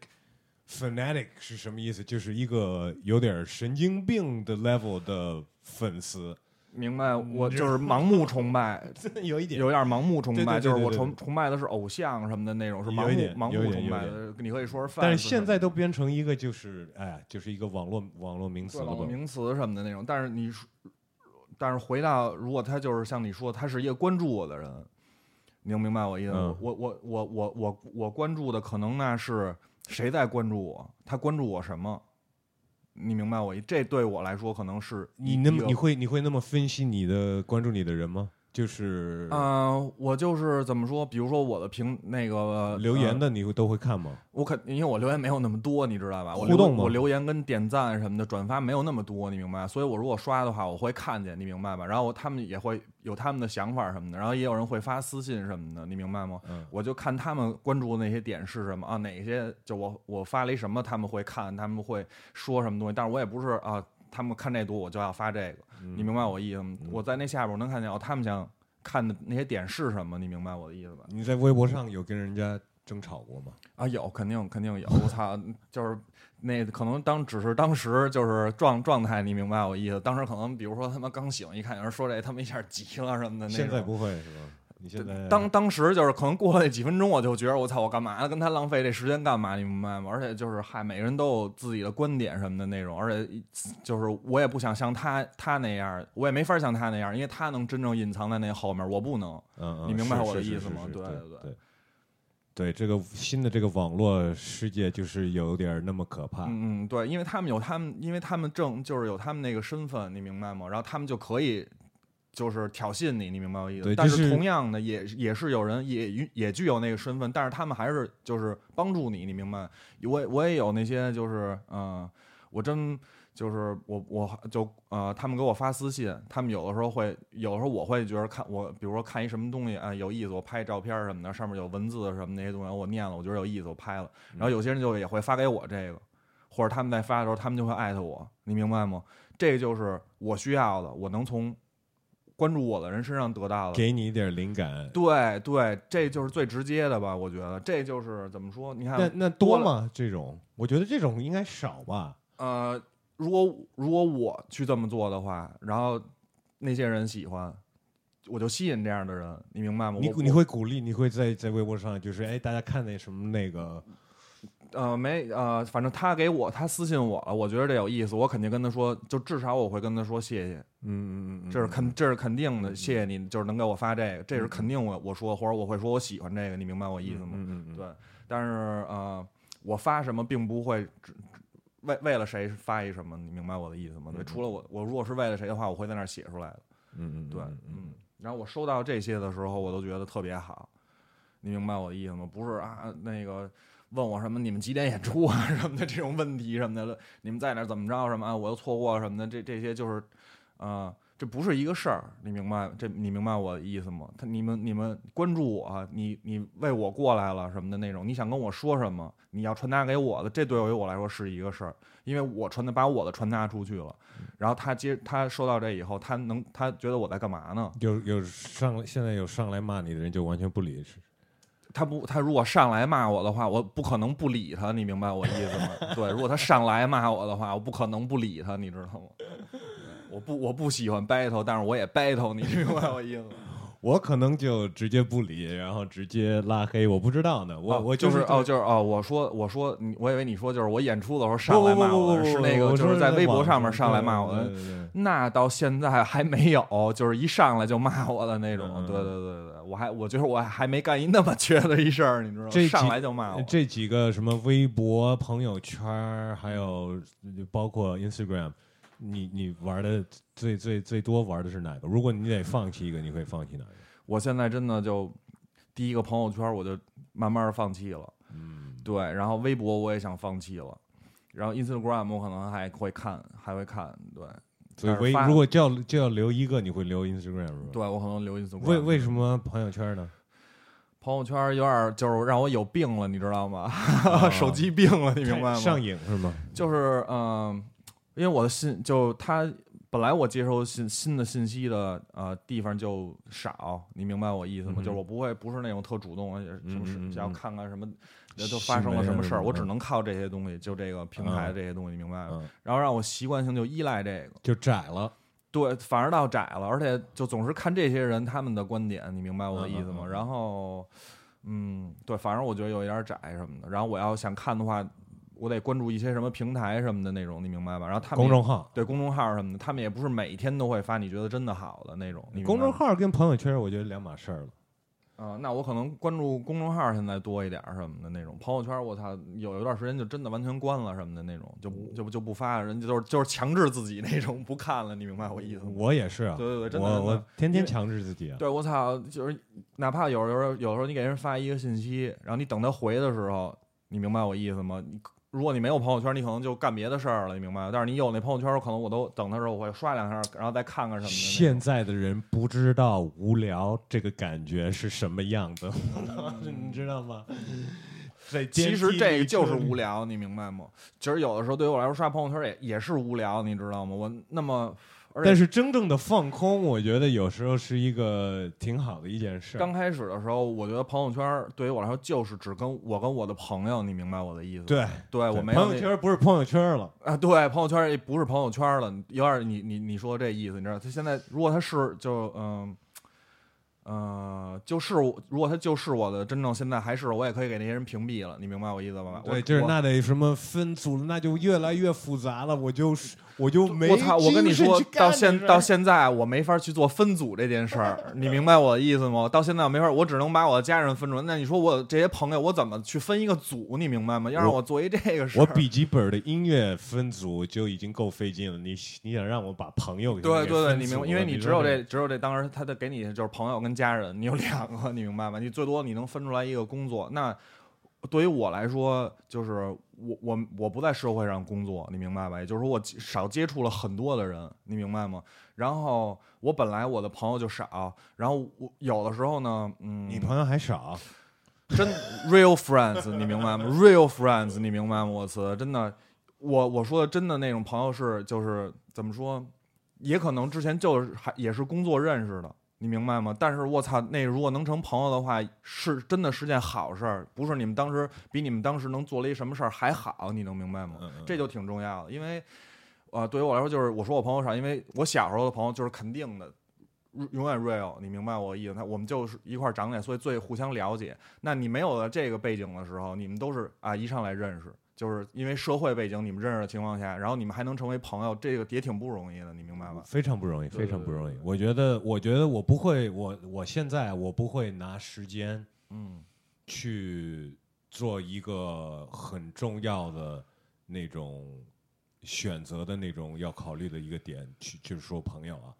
C: fanatic 是什么意思？就是一个有点神经病的 level 的粉丝，
B: 明白，我就是盲目崇拜，
C: 有一点
B: 有点盲目崇拜，就是我崇崇拜的是偶像什么的那种，是盲目盲目崇拜的。你可以说是
C: 但是现在都变成一个就是哎，就是一个网络网络名
B: 的对网络
C: 词了？
B: 名词什么的那种。但是你说，但是回到如果他就是像你说，他是一个关注我的人，你能明白我意思吗？
C: 嗯
B: 我我我我我我关注的可能那是谁在关注我，他关注我什么？你明白我意？这对我来说可能是
C: 你那么你会你会那么分析你的关注你的人吗？就是
B: 嗯、我就是怎么说？比如说我的评那个呃
C: 留言的，你会都会看吗？
B: 我肯因为我留言没有那么多，你知道吧？我
C: 互动吗
B: 我留言跟点赞什么的转发没有那么多，你明白？所以我如果刷的话，我会看见，你明白吧？然后他们也会有他们的想法什么的，然后也有人会发私信什么的，你明白吗？
C: 嗯
B: 我就看他们关注的那些点是什么啊，哪些就我我发了一什么，他们会看，他们会说什么东西，但是我也不是啊，他们看这多我就要发这个，你明白我意思吗？我在那下边我能看见哦，他们想看的那些点是什么，你明白我的意思吧？
C: 你在微博上有跟人家争吵过吗？
B: 啊，有，肯定肯定有。我操，就是那可能当只是当时就是状状态，你明白我意思？当时可能比如说他妈刚醒，一看有人说这，他们一下急了什么的。
C: 现在不会是吧？你现在
B: 当当时就是可能过了那几分钟，我就觉得我操，我干嘛呢？跟他浪费这时间干嘛？你明白吗？而且就是嗨，每个人都有自己的观点什么的那种，而且就是我也不想像他他那样，我也没法像他那样，因为他能真正隐藏在那后面，我不能。
C: 嗯，嗯
B: 你明白我的意思吗
C: 对
B: 对对
C: 对对，这个新的这个网络世界就是有点那么可怕。
B: 嗯嗯，对，因为他们有他们，因为他们正就是有他们那个身份，你明白吗？然后他们就可以就是挑衅你，你明白我意思？但
C: 是是
B: 同样的，也也是有人也也也具有那个身份，但是他们还是就是帮助你，你明白？我我也有那些就是嗯、呃我真。就是我，我就呃，他们给我发私信，他们有的时候会，有的时候我会觉得看我，比如说看一什么东西啊、有意思，我拍照片什么的，上面有文字什么那些东西，我念了，我觉得有意思，我拍了。然后有些人就也会发给我这个，或者他们在发的时候，他们就会艾特我，你明白吗？这个就是我需要的，我能从关注我的人身上得到的。
C: 给你一点灵感。
B: 对对，这就是最直接的吧？我觉得这就是怎么说？你看，
C: 那那
B: 多
C: 吗？这种，我觉得这种应该少吧。
B: 呃，如果如果我去这么做的话，然后那些人喜欢，我就吸引这样的人，你明白吗？
C: 你你会鼓励，你会在在微博上就是哎，大家看那什么那个，
B: 呃，没呃，反正他给我他私信我了，我觉得这有意思，我肯定跟他说，就至少我会跟他说谢谢，
C: 嗯嗯嗯，
B: 这是肯这是肯定的，
C: 嗯
B: 谢谢你，就是能给我发这个，这是肯定我我说或者我会说我喜欢这个，你明白我意思吗？
C: 嗯嗯嗯，
B: 对，但是呃，我发什么并不会只只为为了谁发一什么，你明白我的意思吗？对，
C: 嗯
B: 除了我，我如果是为了谁的话，我会在那儿写出来的。
C: 嗯嗯，
B: 对，
C: 嗯
B: 嗯，然后我收到这些的时候，我都觉得特别好。你明白我的意思吗？不是啊，那个问我什么你们几点演出啊什么的这种问题什么的，你们在哪儿怎么着什么啊，我又错过什么的，这这些就是，啊、这不是一个事儿，你明白？这你明白我的意思吗？他你们你们关注我，你你为我过来了什么的那种，你想跟我说什么？你要传达给我的，这对于我来说是一个事儿，因为我传达把我的传达出去了，然后他接他收到这以后，他能他觉得我在干嘛呢？
C: 有有上现在有上来骂你的人就完全不理，是
B: 他不，他如果上来骂我的话，我不可能不理他，你明白我意思吗？对，如果他上来骂我的话，我不可能不理他，你知道吗？我不，我不喜欢 battle，但是我也 battle，你明白我意思吗？
C: 我可能就直接不理，然后直接拉黑，我不知道呢，我、
B: 哦
C: 我
B: 就是哦，
C: 哦，
B: 就是哦，我说我说，我以为你说就是我演出的时候上来骂我是那个
C: 我
B: 就是在微博上面上来骂我的
C: 对，对对
B: 那到现在还没有，就是一上来就骂我的那种。
C: 嗯
B: 对对对对，我还我觉得我还没干一那么缺的一事儿，你知道吗？
C: 这几
B: 上来就骂我。
C: 这几个什么微博、朋友圈儿，还有包括 Instagram，你你玩的最最最多玩的是哪个？如果你得放弃一个，你会放弃哪个？
B: 我现在真的就第一个朋友圈我就慢慢放弃了，
C: 嗯，
B: 对，然后微博我也想放弃了，然后 Instagram 我可能还会看，还会看，对，
C: 所以
B: 但是发
C: 微如果就要就要留一个，你会留 Instagram 是吧？
B: 对我可能留 Instagram。
C: 为为什么朋友圈呢？
B: 朋友圈有点就是让我有病了，你知道吗？
C: 啊
B: 手机病了，你明白吗？
C: 上瘾是吗？
B: 就是嗯、因为我的信就他本来我接收新新的信息的呃地方就少，你明白我意思吗？
C: 嗯
B: 就是我不会不是那种特主动，而且什么事
C: 嗯嗯嗯
B: 想要看看什么都
C: 新
B: 发生了什么事儿，我只能靠这些东西，就这个平台
C: 嗯
B: 这些东西，你明白吗？
C: 嗯，
B: 然后让我习惯性就依赖这个。
C: 就窄了。
B: 对，反而倒窄了，而且就总是看这些人他们的观点，你明白我的意思吗？然后，嗯，对，反正我觉得有一点窄什么的。然后我要想看的话，我得关注一些什么平台什么的那种，你明白吧？然后他们
C: 公众号，
B: 对公众号什么的，他们也不是每天都会发你觉得真的好的那种。你
C: 公众号跟朋友圈，我觉得两码事儿了。
B: 啊、那我可能关注公众号现在多一点什么的那种，朋友圈我操有一段时间就真的完全关了什么的那种，就不就不就不发，人家就是就是强制自己那种不看了，你明白我意思吗？
C: 我也是啊，
B: 对对对，真的
C: 我我天天强制自己啊。
B: 对我操，就是哪怕有时候有时候你给人发一个信息，然后你等他回的时候，你明白我意思吗？你如果你没有朋友圈，你可能就干别的事儿了，你明白吗？但是你有那朋友圈，可能我都等的时候我会刷两下，然后再看看什么的。
C: 现在的人不知道无聊这个感觉是什么样子，你知道吗？在
B: 其实这个就是无
C: 聊。
B: 你明白吗？其实有的时候对于我来说刷朋友圈也也是无聊，你知道吗？我那么，
C: 但是真正的放空，我觉得有时候是一个挺好的一件事。
B: 刚开始的时候，我觉得朋友圈对于我来说就是只跟我跟我的朋友，你明白我的意思吗？
C: 对，
B: 对我没有
C: 朋友圈不是朋友圈了，
B: 啊，对，朋友圈也不是朋友圈了，有点你你你说这意思，你知道？他现在如果他是就嗯。呃，就是我如果他就是我的真正现在还是我也可以给那些人屏蔽了，你明白我意思吧？我
C: 对，就是那得什么分组，那就越来越复杂了。我就是 我就没
B: 我操！我跟你说到现到现在我没法去做分组这件事儿，你明白我的意思吗？到现在我没法，我只能把我的家人分出来。那你说我这些朋友，我怎么去分一个组？你明白吗？要让
C: 我
B: 我做一这个事儿，
C: 我笔记本的音乐分组就已经够费劲了，你你想让我把朋友给给
B: 对对对，你明白？因为你只有这只有这，当时他的给你就是朋友跟家人，你有两个，你明白吗？你最多你能分出来一个工作。那对于我来说，就是我我我不在社会上工作，你明白吧？也就是说我少接触了很多的人，你明白吗？然后我本来我的朋友就少，然后我有的时候呢，嗯，
C: 你朋友还少，
B: 真 real friends，你明白吗？real friends，你明白吗？我操，真的，我我说的真的那种朋友是就是怎么说，也可能之前就是还也是工作认识的，你明白吗？但是我操，那如果能成朋友的话，是真的是件好事儿，不是你们当时比你们当时能做了一什么事儿还好，你能明白吗？这就挺重要的，因为，呃，对于我来说，就是我说我朋友少，因为我小时候的朋友就是肯定的，永远 real，你明白我意思？他我们就是一块儿长脸，所以最互相了解。那你没有了这个背景的时候，你们都是啊一上来认识，就是因为社会背景你们认识的情况下，然后你们还能成为朋友，这个也挺不容易的，你明白吗？
C: 非常不容易，非常不容易。我觉得，我觉得我不会，我我现在我不会拿时间
B: 嗯
C: 去做一个很重要的那种选择的那种要考虑的一个点，去就是说朋友啊，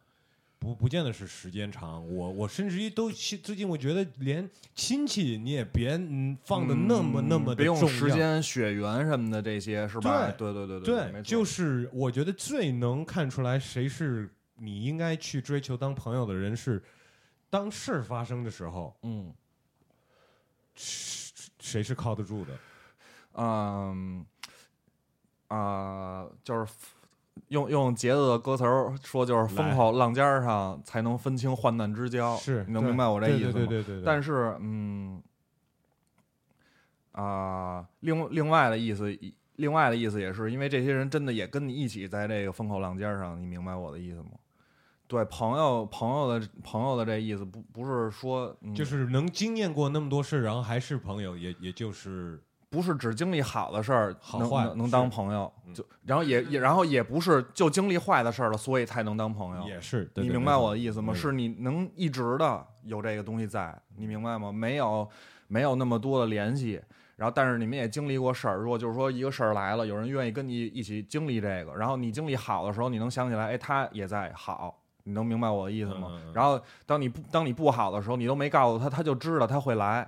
C: 不不见得是时间长。我我甚至于都最近我觉得连亲戚你也别嗯放的那么那么的
B: 别用
C: 重要。
B: 时间、血缘什么的这些是吧？
C: 对
B: 对对对
C: 对，就是我觉得最能看出来谁是你应该去追求当朋友的人是，当事儿发生的时候，
B: 嗯，
C: 谁是靠得住的？
B: 嗯啊，就是用用杰子的歌词儿说，就是风口浪尖上才能分清患难之交。
C: 是，
B: 你能明白我这意思吗？
C: 对对对对。
B: 但是，嗯啊，另另外的意思，另外的意思也是因为这些人真的也跟你一起在这个风口浪尖上，你明白我的意思吗？对，朋友朋友的朋友的这意思不不是说，
C: 就是能经验过那么多事，然后还是朋友，也也就是。
B: 不是只经历好的事儿能能能当朋友，
C: 就
B: 然后也也然后也不是就经历坏的事儿了，所以才能当朋友。
C: 也是，
B: 你明白我的意思吗？是你能一直的有这个东西在，你明白吗？没有没有那么多的联系，然后但是你们也经历过事儿。如果就是说一个事儿来了，有人愿意跟你一起经历这个，然后你经历好的时候，你能想起来，哎，他也在好，你能明白我的意思吗？然后当你不当你不好的时候，你都没告诉他，他就知道他会来。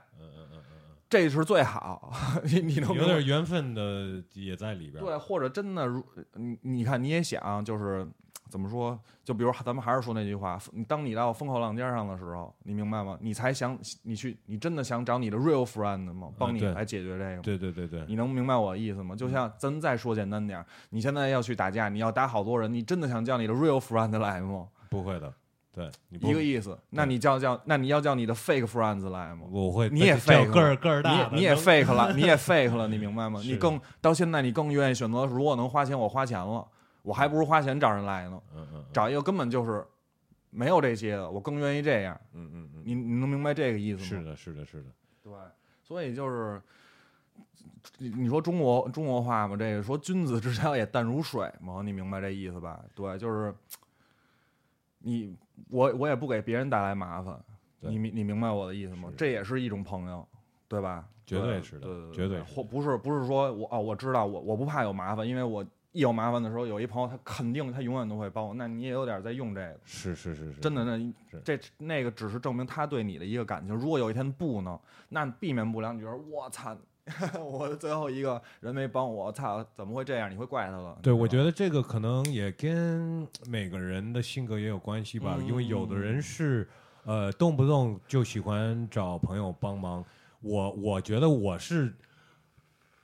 B: 这是最好，你你能
C: 有点缘分的也在里边。
B: 对，或者真的，如你你看，你也想，就是怎么说？就比如咱们还是说那句话，你当你到风口浪尖上的时候，你明白吗？你才想你去，你真的想找你的 real friend 吗？帮你来解决这个？
C: 对对对对。
B: 你能明白我的意思吗？就像咱再说简单点，你现在要去打架，你要打好多人，你真的想叫你的 real friend 来吗？
C: 不会的。对，
B: 一个意思。那你叫叫，那你要叫你的 fake friends 来吗？
C: 我会，
B: 你也 fake，
C: 个儿个儿大，
B: 你也 fake 了，你也 fake 了，你明白吗？你更到现在，你更愿意选择，如果能花钱，我花钱了，我还不如花钱找人来呢。
C: 嗯嗯，
B: 找一个根本就是没有这些的，我更愿意这样。
C: 嗯嗯嗯，
B: 你你能明白这个意思吗？
C: 是的，是的，是的。
B: 对，所以就是你说中国中国话嘛，这个说君子之交也淡如水嘛，你明白这意思吧？对，就是你。我我也不给别人带来麻烦，你明你明白我的意思吗？这也是一种朋友，对吧？
C: 绝对是
B: 的，
C: 对绝对。
B: 或不是不是说我哦，我知道我我不怕有麻烦，因为我一有麻烦的时候，有一朋友他肯定他永远都会帮我。那你也有点在用这个，
C: 是是是是，
B: 真的那这那个只是证明他对你的一个感情。如果有一天不能，那避免不了你觉得我操。我最后一个人没帮我，操，怎么会这样？你会怪他了？
C: 对，我觉得这个可能也跟每个人的性格也有关系吧。因为有的人是，呃，动不动就喜欢找朋友帮忙。我我觉得我是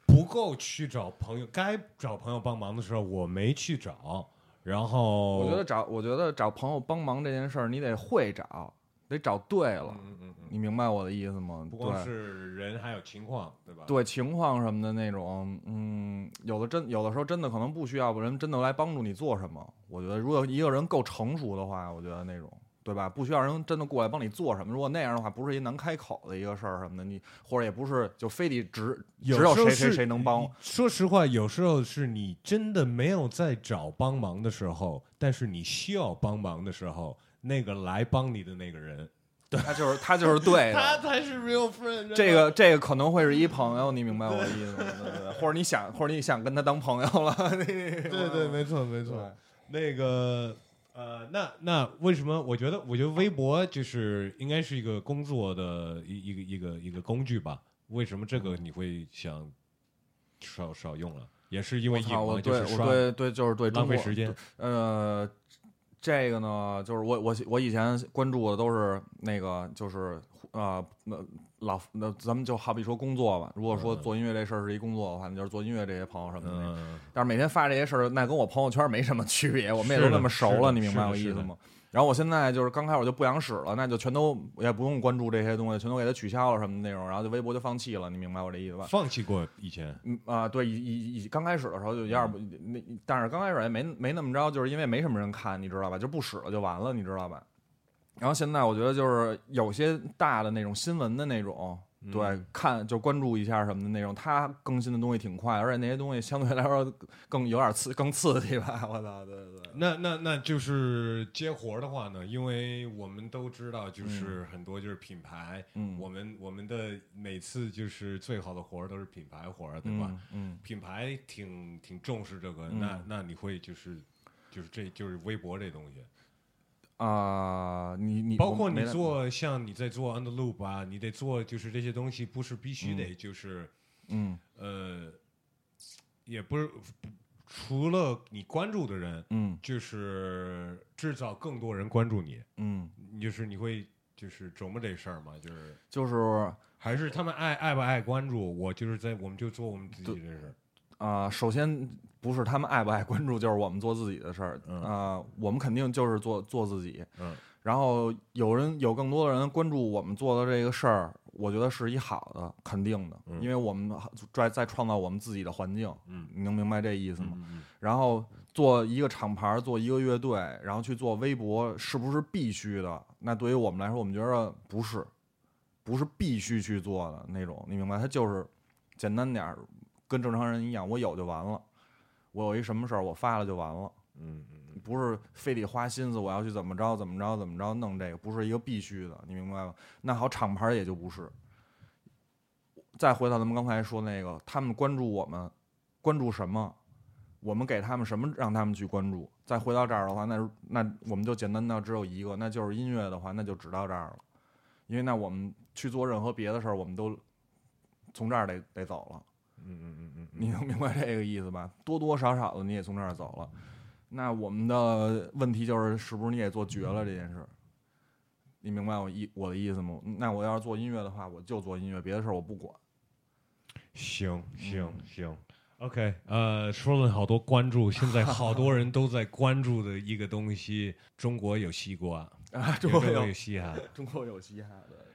C: 不够去找朋友，该找朋友帮忙的时候我没去找。然后
B: 我觉得找，我觉得找朋友帮忙这件事儿，你得会找。得找对了，
C: 嗯嗯嗯，
B: 你明白我的意思吗？
C: 不光是人，还有情况，对吧？
B: 对情况什么的那种，嗯，有的真有的时候真的可能不需要人真的来帮助你做什么。我觉得如果一个人够成熟的话，我觉得那种，对吧？不需要人真的过来帮你做什么。如果那样的话，不是一难开口的一个事儿什么的，你或者也不是就非得只只有谁谁谁能帮。
C: 说实话，有时候是你真的没有在找帮忙的时候，但是你需要帮忙的时候。那个来帮你的那个人，对
B: 他就是他就是对的，
C: 他才是 real friend。
B: 这个这个可能会是一朋友，你明白我的意思吗？对对，或者你想或者你想跟他当朋友了。
C: 对对，没错没错。那个呃，那那为什么？我觉得我觉得微博就是应该是一个工作的一一个一个一个工具吧？为什么这个你会想少少用了？也是因为瘾
B: 吗？
C: 就是
B: 刷，对对，就是对
C: 浪费时间。
B: 呃。这个呢，就是我我我以前关注的都是那个，就是啊，那老那咱们就好比说工作吧。如果说做音乐这事儿是一工作的话，那就是做音乐这些朋友什么的。但是每天发这些事儿，那跟我朋友圈没什么区别，我们也都那么熟了，你明白我意思吗？然后我现在就是刚开始我就不想使了，那就全都也不用关注这些东西，全都给它取消了什么内容，然后就微博就放弃了，你明白我这意思吧？
C: 放弃过以前，
B: 嗯啊，对，以以以刚开始的时候就有点不那，但是刚开始也没没那么着，就是因为没什么人看，你知道吧？就不使了就完了，你知道吧？然后现在我觉得就是有些大的那种新闻的那种。对，看就关注一下什么的内容，他更新的东西挺快，而且那些东西相对来说更有点刺，更刺激吧。我操，对对对。
C: 那那那就是接活的话呢，因为我们都知道，就是很多就是品牌，
B: 嗯，
C: 我们我们的每次就是最好的活都是品牌活对吧？
B: 嗯，
C: 品牌挺挺重视这个，那那你会就是就是这就是微博这东西。
B: 啊、你你
C: 包括你做像你在做 on the loop 啊，你得做就是这些东西，不是必须得就是、
B: 嗯。
C: 呃，也不是除了你关注的人，
B: 嗯。
C: 就是制造更多人关注你，
B: 嗯，
C: 你就是你会就是琢磨这事儿嘛，就是
B: 就是
C: 还是他们爱爱不爱关注我，就是在我们就做我们自己的事儿。
B: 啊、首先不是他们爱不爱关注，就是我们做自己的事儿啊、
C: 嗯
B: 我们肯定就是做做自己。
C: 嗯，
B: 然后有人有更多的人关注我们做的这个事儿，我觉得是一好的，肯定的，
C: 嗯
B: 因为我们在在创造我们自己的环境。
C: 嗯
B: 你能明白这意思吗？
C: 嗯
B: 然后做一个厂牌，做一个乐队，然后去做微博，是不是必须的？那对于我们来说，我们觉得不是，不是必须去做的那种，你明白？它就是简单点儿，跟正常人一样，我有就完了。我有一什么事儿，我发了就完了，
C: 嗯嗯
B: 不是非得花心思我要去怎么着怎么着怎么着弄这个，不是一个必须的，你明白吗？那好，厂牌也就不是。再回到咱们刚才说那个，他们关注我们，关注什么？我们给他们什么让他们去关注？再回到这儿的话，那那我们就简单到只有一个，那就是音乐的话，那就只到这儿了。因为那我们去做任何别的事儿，我们都从这儿得得走了。
C: 嗯嗯嗯嗯
B: 你能明白这个意思吧？多多少少的你也从这儿走了。那我们的问题就是，是不是你也做绝了这件事？你明白我意我的意思吗？那我要是做音乐的话，我就做音乐，别的事儿我不管。
C: 行行
B: 嗯
C: 行，OK，呃，说了好多关注，现在好多人都在关注的一个东西，中国有西瓜，
B: 啊，中
C: 中国
B: 国有
C: 有嘻哈，
B: 中国有嘻哈的，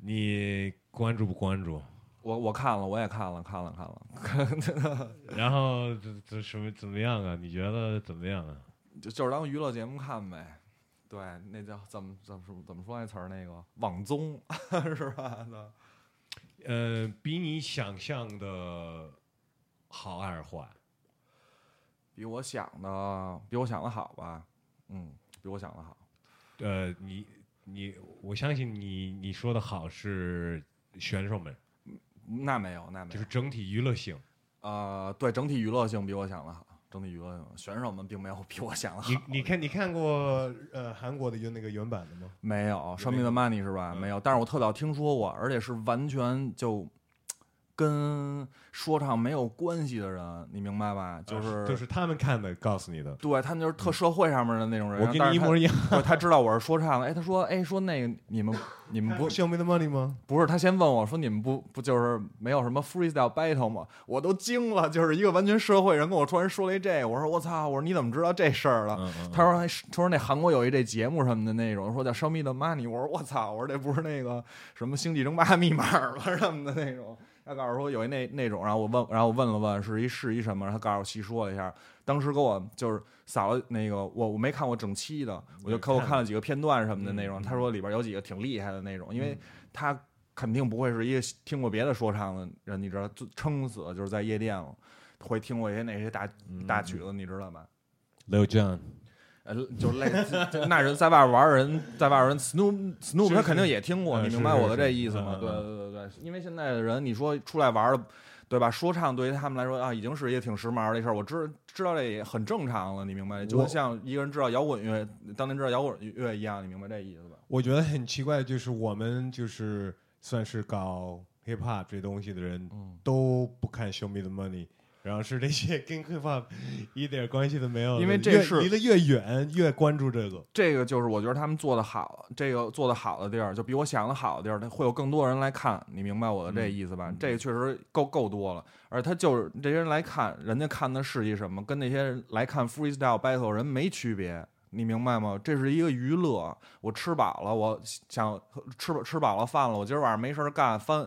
C: 你关注不关注？
B: 我我看了，我也看了，看了看了，
C: 然后这这什么怎么样啊？你觉得怎么样啊？
B: 就就是当娱乐节目看呗。对，那叫怎么怎么说怎么说那词儿？那个网综 是吧？那
C: 呃，比你想象的好还是坏？
B: 比我想的比我想的好吧？嗯，比我想的好。
C: 呃，你你，我相信你你说的好是选手们，
B: 那没有，那没有。
C: 就是整体娱乐性。
B: 呃，对，整体娱乐性比我想的好，整体娱乐性，选手们并没有比我想的好。
C: 你你看你看过呃韩国的就那个原版的吗？
B: 没有《Show Me the Money》是吧？
C: 嗯
B: 没有，但是我特早听说过，而且是完全就跟说唱没有关系的人，你明白吧？就是、
C: 啊就是他们看的，告诉你的。
B: 对他们就是特社会上面的那种人。
C: 我跟你一模一样。
B: 他知道我是说唱的，哎，他说，哎，说那个你们 你们不
C: Show me the money 吗？
B: 不是，他先问我说：“你们不不就是没有什么 freestyle battle 吗？”我都惊了，就是一个完全社会人跟我突然说了一这，我说：“我操！”我说：“你怎么知道这事儿了？”
C: 嗯嗯
B: 他说：“他说那韩国有一这节目什么的那种，说叫 Show Me the Money。”我说：“我操！”我说：“这不是那个什么星际争霸密码吗？什么的那种。”他告诉我有一那那种，然后我问，然后我问了问是一是一什么，他告诉我细说了一下。当时给我就是扫了那个我我没看过整期的，我就给我看了几个片段什么的那种。
C: 嗯
B: 他说里边有几个挺厉害的那种，因为他肯定不会是一个听过别的说唱的人，你知道，就撑死就是在夜店了，会听过一些那些大大曲子，你知道吧
C: ？Lil Jon，
B: 呃，就是类似，那人在外边玩的人，在外边人 Snoop Snoop 他肯定也听过，
C: 嗯
B: 你明白我的这意思吗？对对对对，因为现在的人，你说出来玩的，对吧？说唱对于他们来说啊，已经是一个挺时髦的事儿，我知知道这也很正常了，你明白？就像一个人知道摇滚乐，当年知道摇滚乐一样，你明白这意思吧？
C: 我觉得很奇怪，就是我们就是算是搞 hip hop 这东西的人，
B: 嗯
C: 都不看 Show Me the Money，然后是这些跟 hip hop 一点关系都没有，
B: 因为这
C: 越
B: 是
C: 离得越远越关注这个。
B: 这个就是我觉得他们做的好，这个做的好的地儿，就比我想的好的地儿，会有更多人来看，你明白我的这意思吧？这个确实够够多了，而他就是这些人来看，人家看的是一什么，跟那些人来看 freestyle battle 人没区别。你明白吗？这是一个娱乐。我吃饱了，我想吃吃饱了饭了，我今儿晚上没事儿干，翻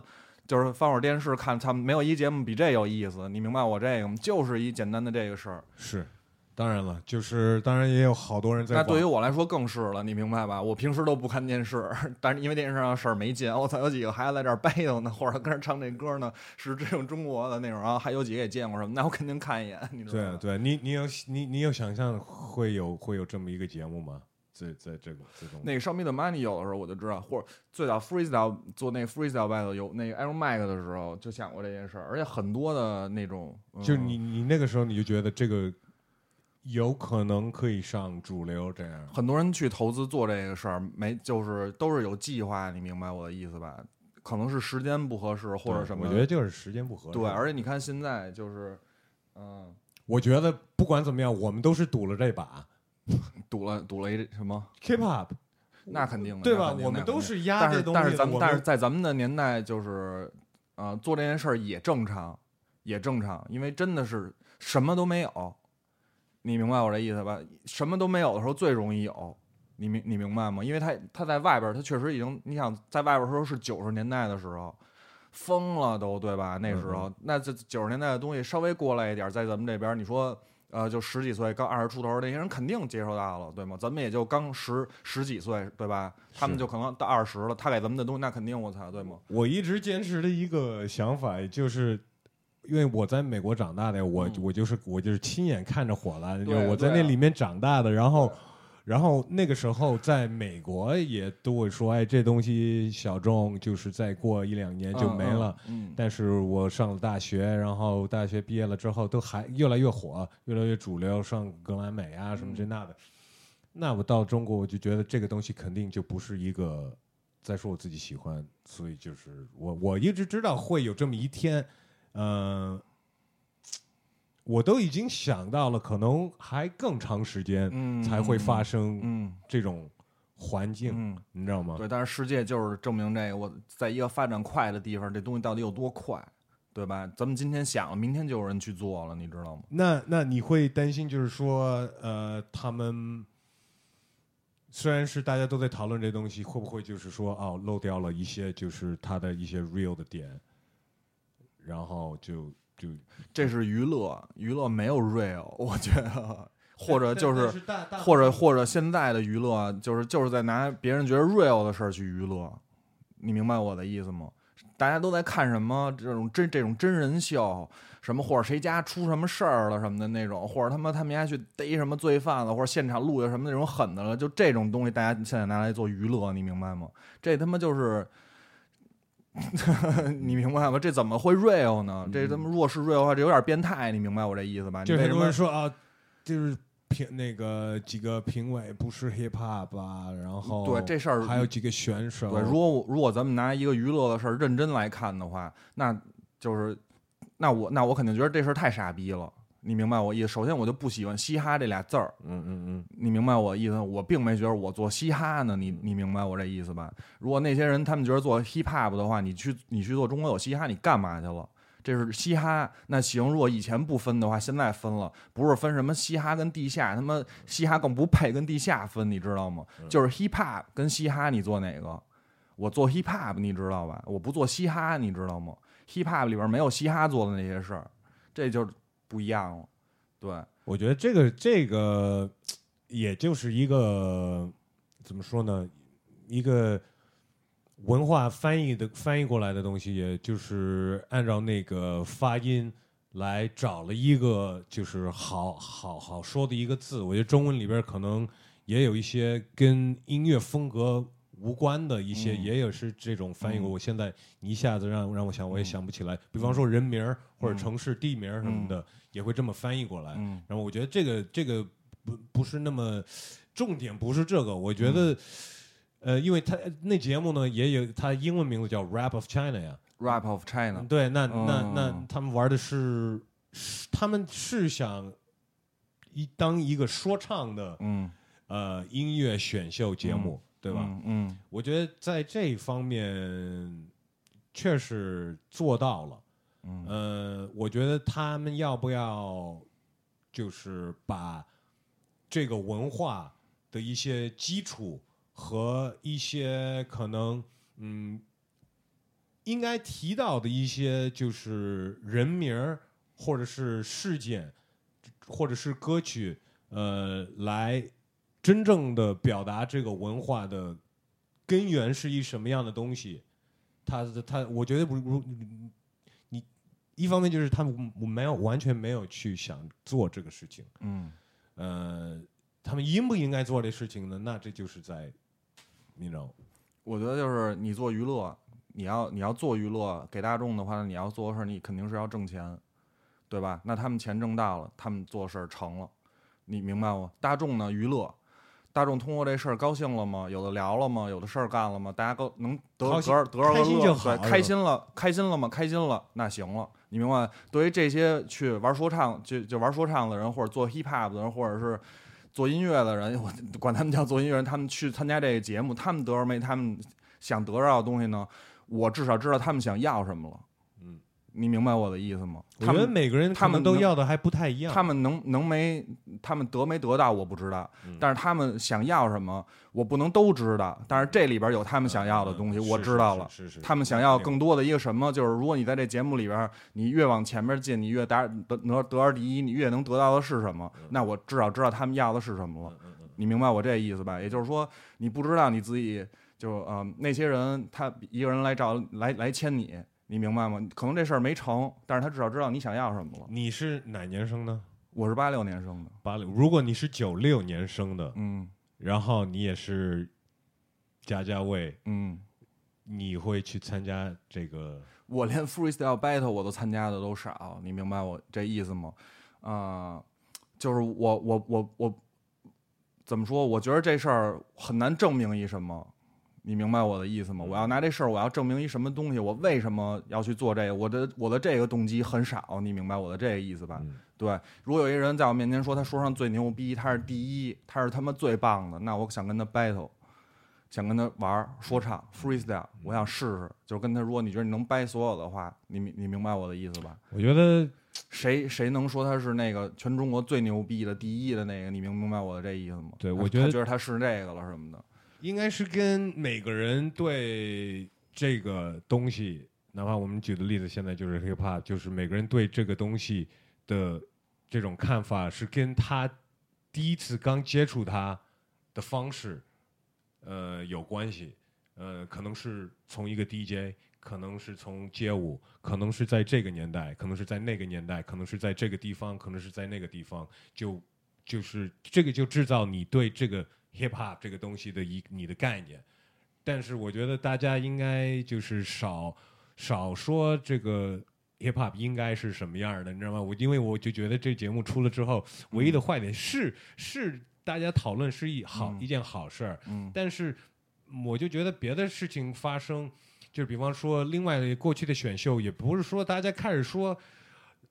B: 就是放会儿电视看，他们没有一节目比这有意思。你明白我这个吗？就是一简单的这个事儿。
C: 是，当然了，就是当然也有好多人在
B: 那。对于我来说更是了，你明白吧？我平时都不看电视，但是因为电视上事儿没劲，我操，有几个孩子在这儿掰头呢，或者跟着唱这歌呢，是这种中国的那种，然后还有几个也见过什么，那我肯定看一眼，你知道吗？
C: 对对，你你有你你有想象会有会有这么一个节目吗？在在这个这种
B: 那个《Show Me the Money》有的时候我就知道，或者最早 freestyle 做那个 freestyle battle 有那个 Iron Mike 的时候就想过这件事儿，而且很多的那种，嗯
C: 就你你那个时候你就觉得这个有可能可以上主流这样。
B: 很多人去投资做这个事儿，没就是都是有计划，你明白我的意思吧？可能是时间不合适或者什么，
C: 我觉得就是时间不合适。
B: 对，而且你看现在就是，嗯，
C: 我觉得不管怎么样，我们都是赌了这把
B: 赌了赌了一什么
C: ？K-pop，
B: 那肯定的，
C: 对吧？我们都是压
B: 但是
C: 这东西的。
B: 但是咱们但是在咱们的年代，就是呃做这件事儿也正常，也正常，因为真的是什么都没有，你明白我这意思吧？什么都没有的时候最容易有，你明你明白吗？因为他他在外边儿，他确实已经，你想在外边时候是九十年代的时候。疯了都对吧？那时候，那这九十年代的东西稍微过来一点儿，在咱们这边儿，你说呃，就十几岁、刚二十出头那些人肯定接受到了，对吗？咱们也就刚十十几岁，对吧？他们就可能到二十了，他给咱们的东西，那肯定我操，对吗？
C: 我一直坚持的一个想法就是。因为我在美国长大的，我、
B: 嗯
C: 我就是我就是亲眼看着火了，
B: 对
C: 我在那里面长大的，然后然后那个时候在美国也都会说，哎，这东西小众，就是再过一两年就没了。
B: 嗯。嗯，
C: 但是我上了大学，然后大学毕业了之后，都还越来越火，越来越主流，上格莱美啊什么这那的。那我到中国，我就觉得这个东西肯定就不是一个。再说我自己喜欢，所以就是我我一直知道会有这么一天，嗯、我都已经想到了，可能还更长时间
B: 嗯
C: 才会发生
B: 嗯
C: 这种环境，
B: 嗯，
C: 你知道吗？
B: 对。但是世界就是证明这个，我在一个发展快的地方，这东西到底有多快，对吧？咱们今天想了，明天就有人去做了，你知道吗？
C: 那那你会担心，就是说，呃，他们虽然是大家都在讨论这东西，会不会就是说，哦，漏掉了一些就是它的一些 real 的点，然后就就
B: 这是娱乐，娱乐没有 real，我觉得，或者就是或者或者现在的娱乐，就是就是在拿别人觉得 real 的事儿去娱乐，你明白我的意思吗？大家都在看什么这种真这种真人秀，什么或者谁家出什么事儿了什么的那种，或者他妈他们家去逮什么罪犯了，或者现场录下什么那种狠的了，就这种东西，大家现在拿来做娱乐，你明白吗？这他妈就是。你明白吗？这怎么会 real 呢？这他妈如果是 real 的话，这有点变态，你明白我这意思吧？你
C: 就很多
B: 为什么
C: 人说啊，就是评那个几个评委不是 hip hop 啊，然后
B: 对这事儿
C: 还有几个选手，
B: 对，如果我如果咱们拿一个娱乐的事儿认真来看的话，那就是，那我那我肯定觉得这事儿太傻逼了，你明白我意思？首先我就不喜欢嘻哈这俩字儿，
C: 嗯嗯嗯，
B: 你明白我意思？我并没觉得我做嘻哈呢，你你明白我这意思吧？如果那些人他们觉得做 hip hop 的话，你去你去做中国有嘻哈，你干嘛去了？这是嘻哈，那行。如果以前不分的话，现在分了，不是分什么嘻哈跟地下，他妈嘻哈更不配跟地下分，你知道吗？就是 hip hop 跟嘻哈，你做哪个？我做 hip hop，你知道吧？我不做嘻哈，你知道吗？hip hop 里边没有嘻哈做的那些事儿，这就不一样了。对，
C: 我觉得这个这个也就是一个怎么说呢，一个文化翻译的翻译过来的东西，也就是按照那个发音来找了一个就是好好好说的一个字。我觉得中文里边可能也有一些跟音乐风格。无关的一些，
B: 嗯。
C: 也有是这种翻译过。
B: 嗯。
C: 我现在一下子让让我想，我也
B: 嗯。
C: 想不起来。比方说人名或者
B: 嗯。
C: 城市地名什么的，也会这么翻译过来。
B: 嗯。
C: 然后我觉得这个这个不不是那么重点，不是这个。我觉得，呃，因为他那节目呢也有，他英文名字叫 Rap of China 呀。
B: ，rap of China，
C: 对，那那
B: 嗯。
C: 那他们玩的是，是他们是想一当一个说唱的
B: 嗯，
C: 呃音乐选秀节目，对吧？
B: 嗯嗯
C: 我觉得在这方面确实做到了。
B: 嗯
C: 呃，我觉得他们要不要就是把这个文化的一些基础和一些可能嗯应该提到的一些就是人名儿或者是事件或者是歌曲，呃，来真正的表达这个文化的根源是一什么样的东西。他他，我觉得不如你一方面就是他们没有完全没有去想做这个事情，
B: 嗯
C: 呃，他们应不应该做这事情呢？那这就是在，你知道，
B: 我觉得就是你做娱乐，你要你要做娱乐给大众的话，你要做的事儿，你肯定是要挣钱，对吧？那他们钱挣到了，他们做事儿成了，你明白吗？大众呢娱乐，大众通过这事儿高兴了吗？有的聊了吗？有的事儿干了吗？大家都能得得得着个
C: 开心
B: 乐
C: 就好
B: 开心了，开心了吗？开心了，那行了，你明白？对于这些去玩说唱，就就玩说唱的人，或者做 hip hop 的人，或者是做音乐的人，我管他们叫做音乐人，他们去参加这个节目，他们得着没他们想得着的东西呢？我至少知道他们想要什么了。
C: 嗯，
B: 你明白我的意思吗？
C: 我觉得
B: 他们
C: 每个人
B: 他们都
C: 要的还不太一样。
B: 他们能能没，他们得没得到我不知道，
C: 嗯
B: 但是他们想要什么，我不能都知道。但是这里边有他们想要的东西，我知道了。
C: 是是是
B: 他们想要更多的一个什么，就是如果你在这节目里边，你越往前面进，你越达得得得而第一，你越能得到的是什么？那我至少知道他们要的是什么了。你明白我这意思吧？也就是说，你不知道你自己就呃那些人，他一个人来找来来签你，你明白吗？可能这事儿没成，但是他至少知道你想要什么了。
C: 你是哪年生的？
B: 我是八六年生的，
C: 八六。如果你是九六年生的，
B: 嗯
C: 然后你也是家家卫，
B: 嗯，
C: 你会去参加这个？
B: 我连 freestyle battle 我都参加的都少，你明白我这意思吗？啊、就是我我我我怎么说？我觉得这事儿很难证明一什么，你明白我的意思吗？我要拿这事儿，我要证明一什么东西？我为什么要去做这个？我的我的这个动机很少，你明白我的这个意思吧？
C: 嗯
B: 对，如果有一人在我面前说他说唱最牛逼，他是第一，他是他妈最棒的，那我想跟他 battle，想跟他玩儿说唱 freestyle，我想试试，就是跟他，如果你觉得你能掰所有的话，你明你明白我的意思吧？
C: 我觉得
B: 谁谁能说他是那个全中国最牛逼的第一的那个？你明不明白我的这意思吗？
C: 对我觉得
B: 他觉得他是这个了什么的。
C: 应该是跟每个人对这个东西，哪怕我们举的例子现在就是 hip hop，就是每个人对这个东西的这种看法是跟他第一次刚接触它的方式，呃有关系。呃，可能是从一个 DJ，可能是从街舞，可能是在这个年代，可能是在那个年代，可能是在这个地方，可能是在那个地方，就就是这个就制造你对这个 hip hop 这个东西的一你的概念。但是我觉得大家应该就是少少说这个 hip hop 应该是什么样的，你知道吗？我因为我就觉得这节目出了之后，唯一的坏点是是大家讨论是一好、
B: 嗯
C: 一件好事儿，
B: 嗯
C: 但是我就觉得别的事情发生，就是比方说另外的过去的选秀，也不是说大家开始说。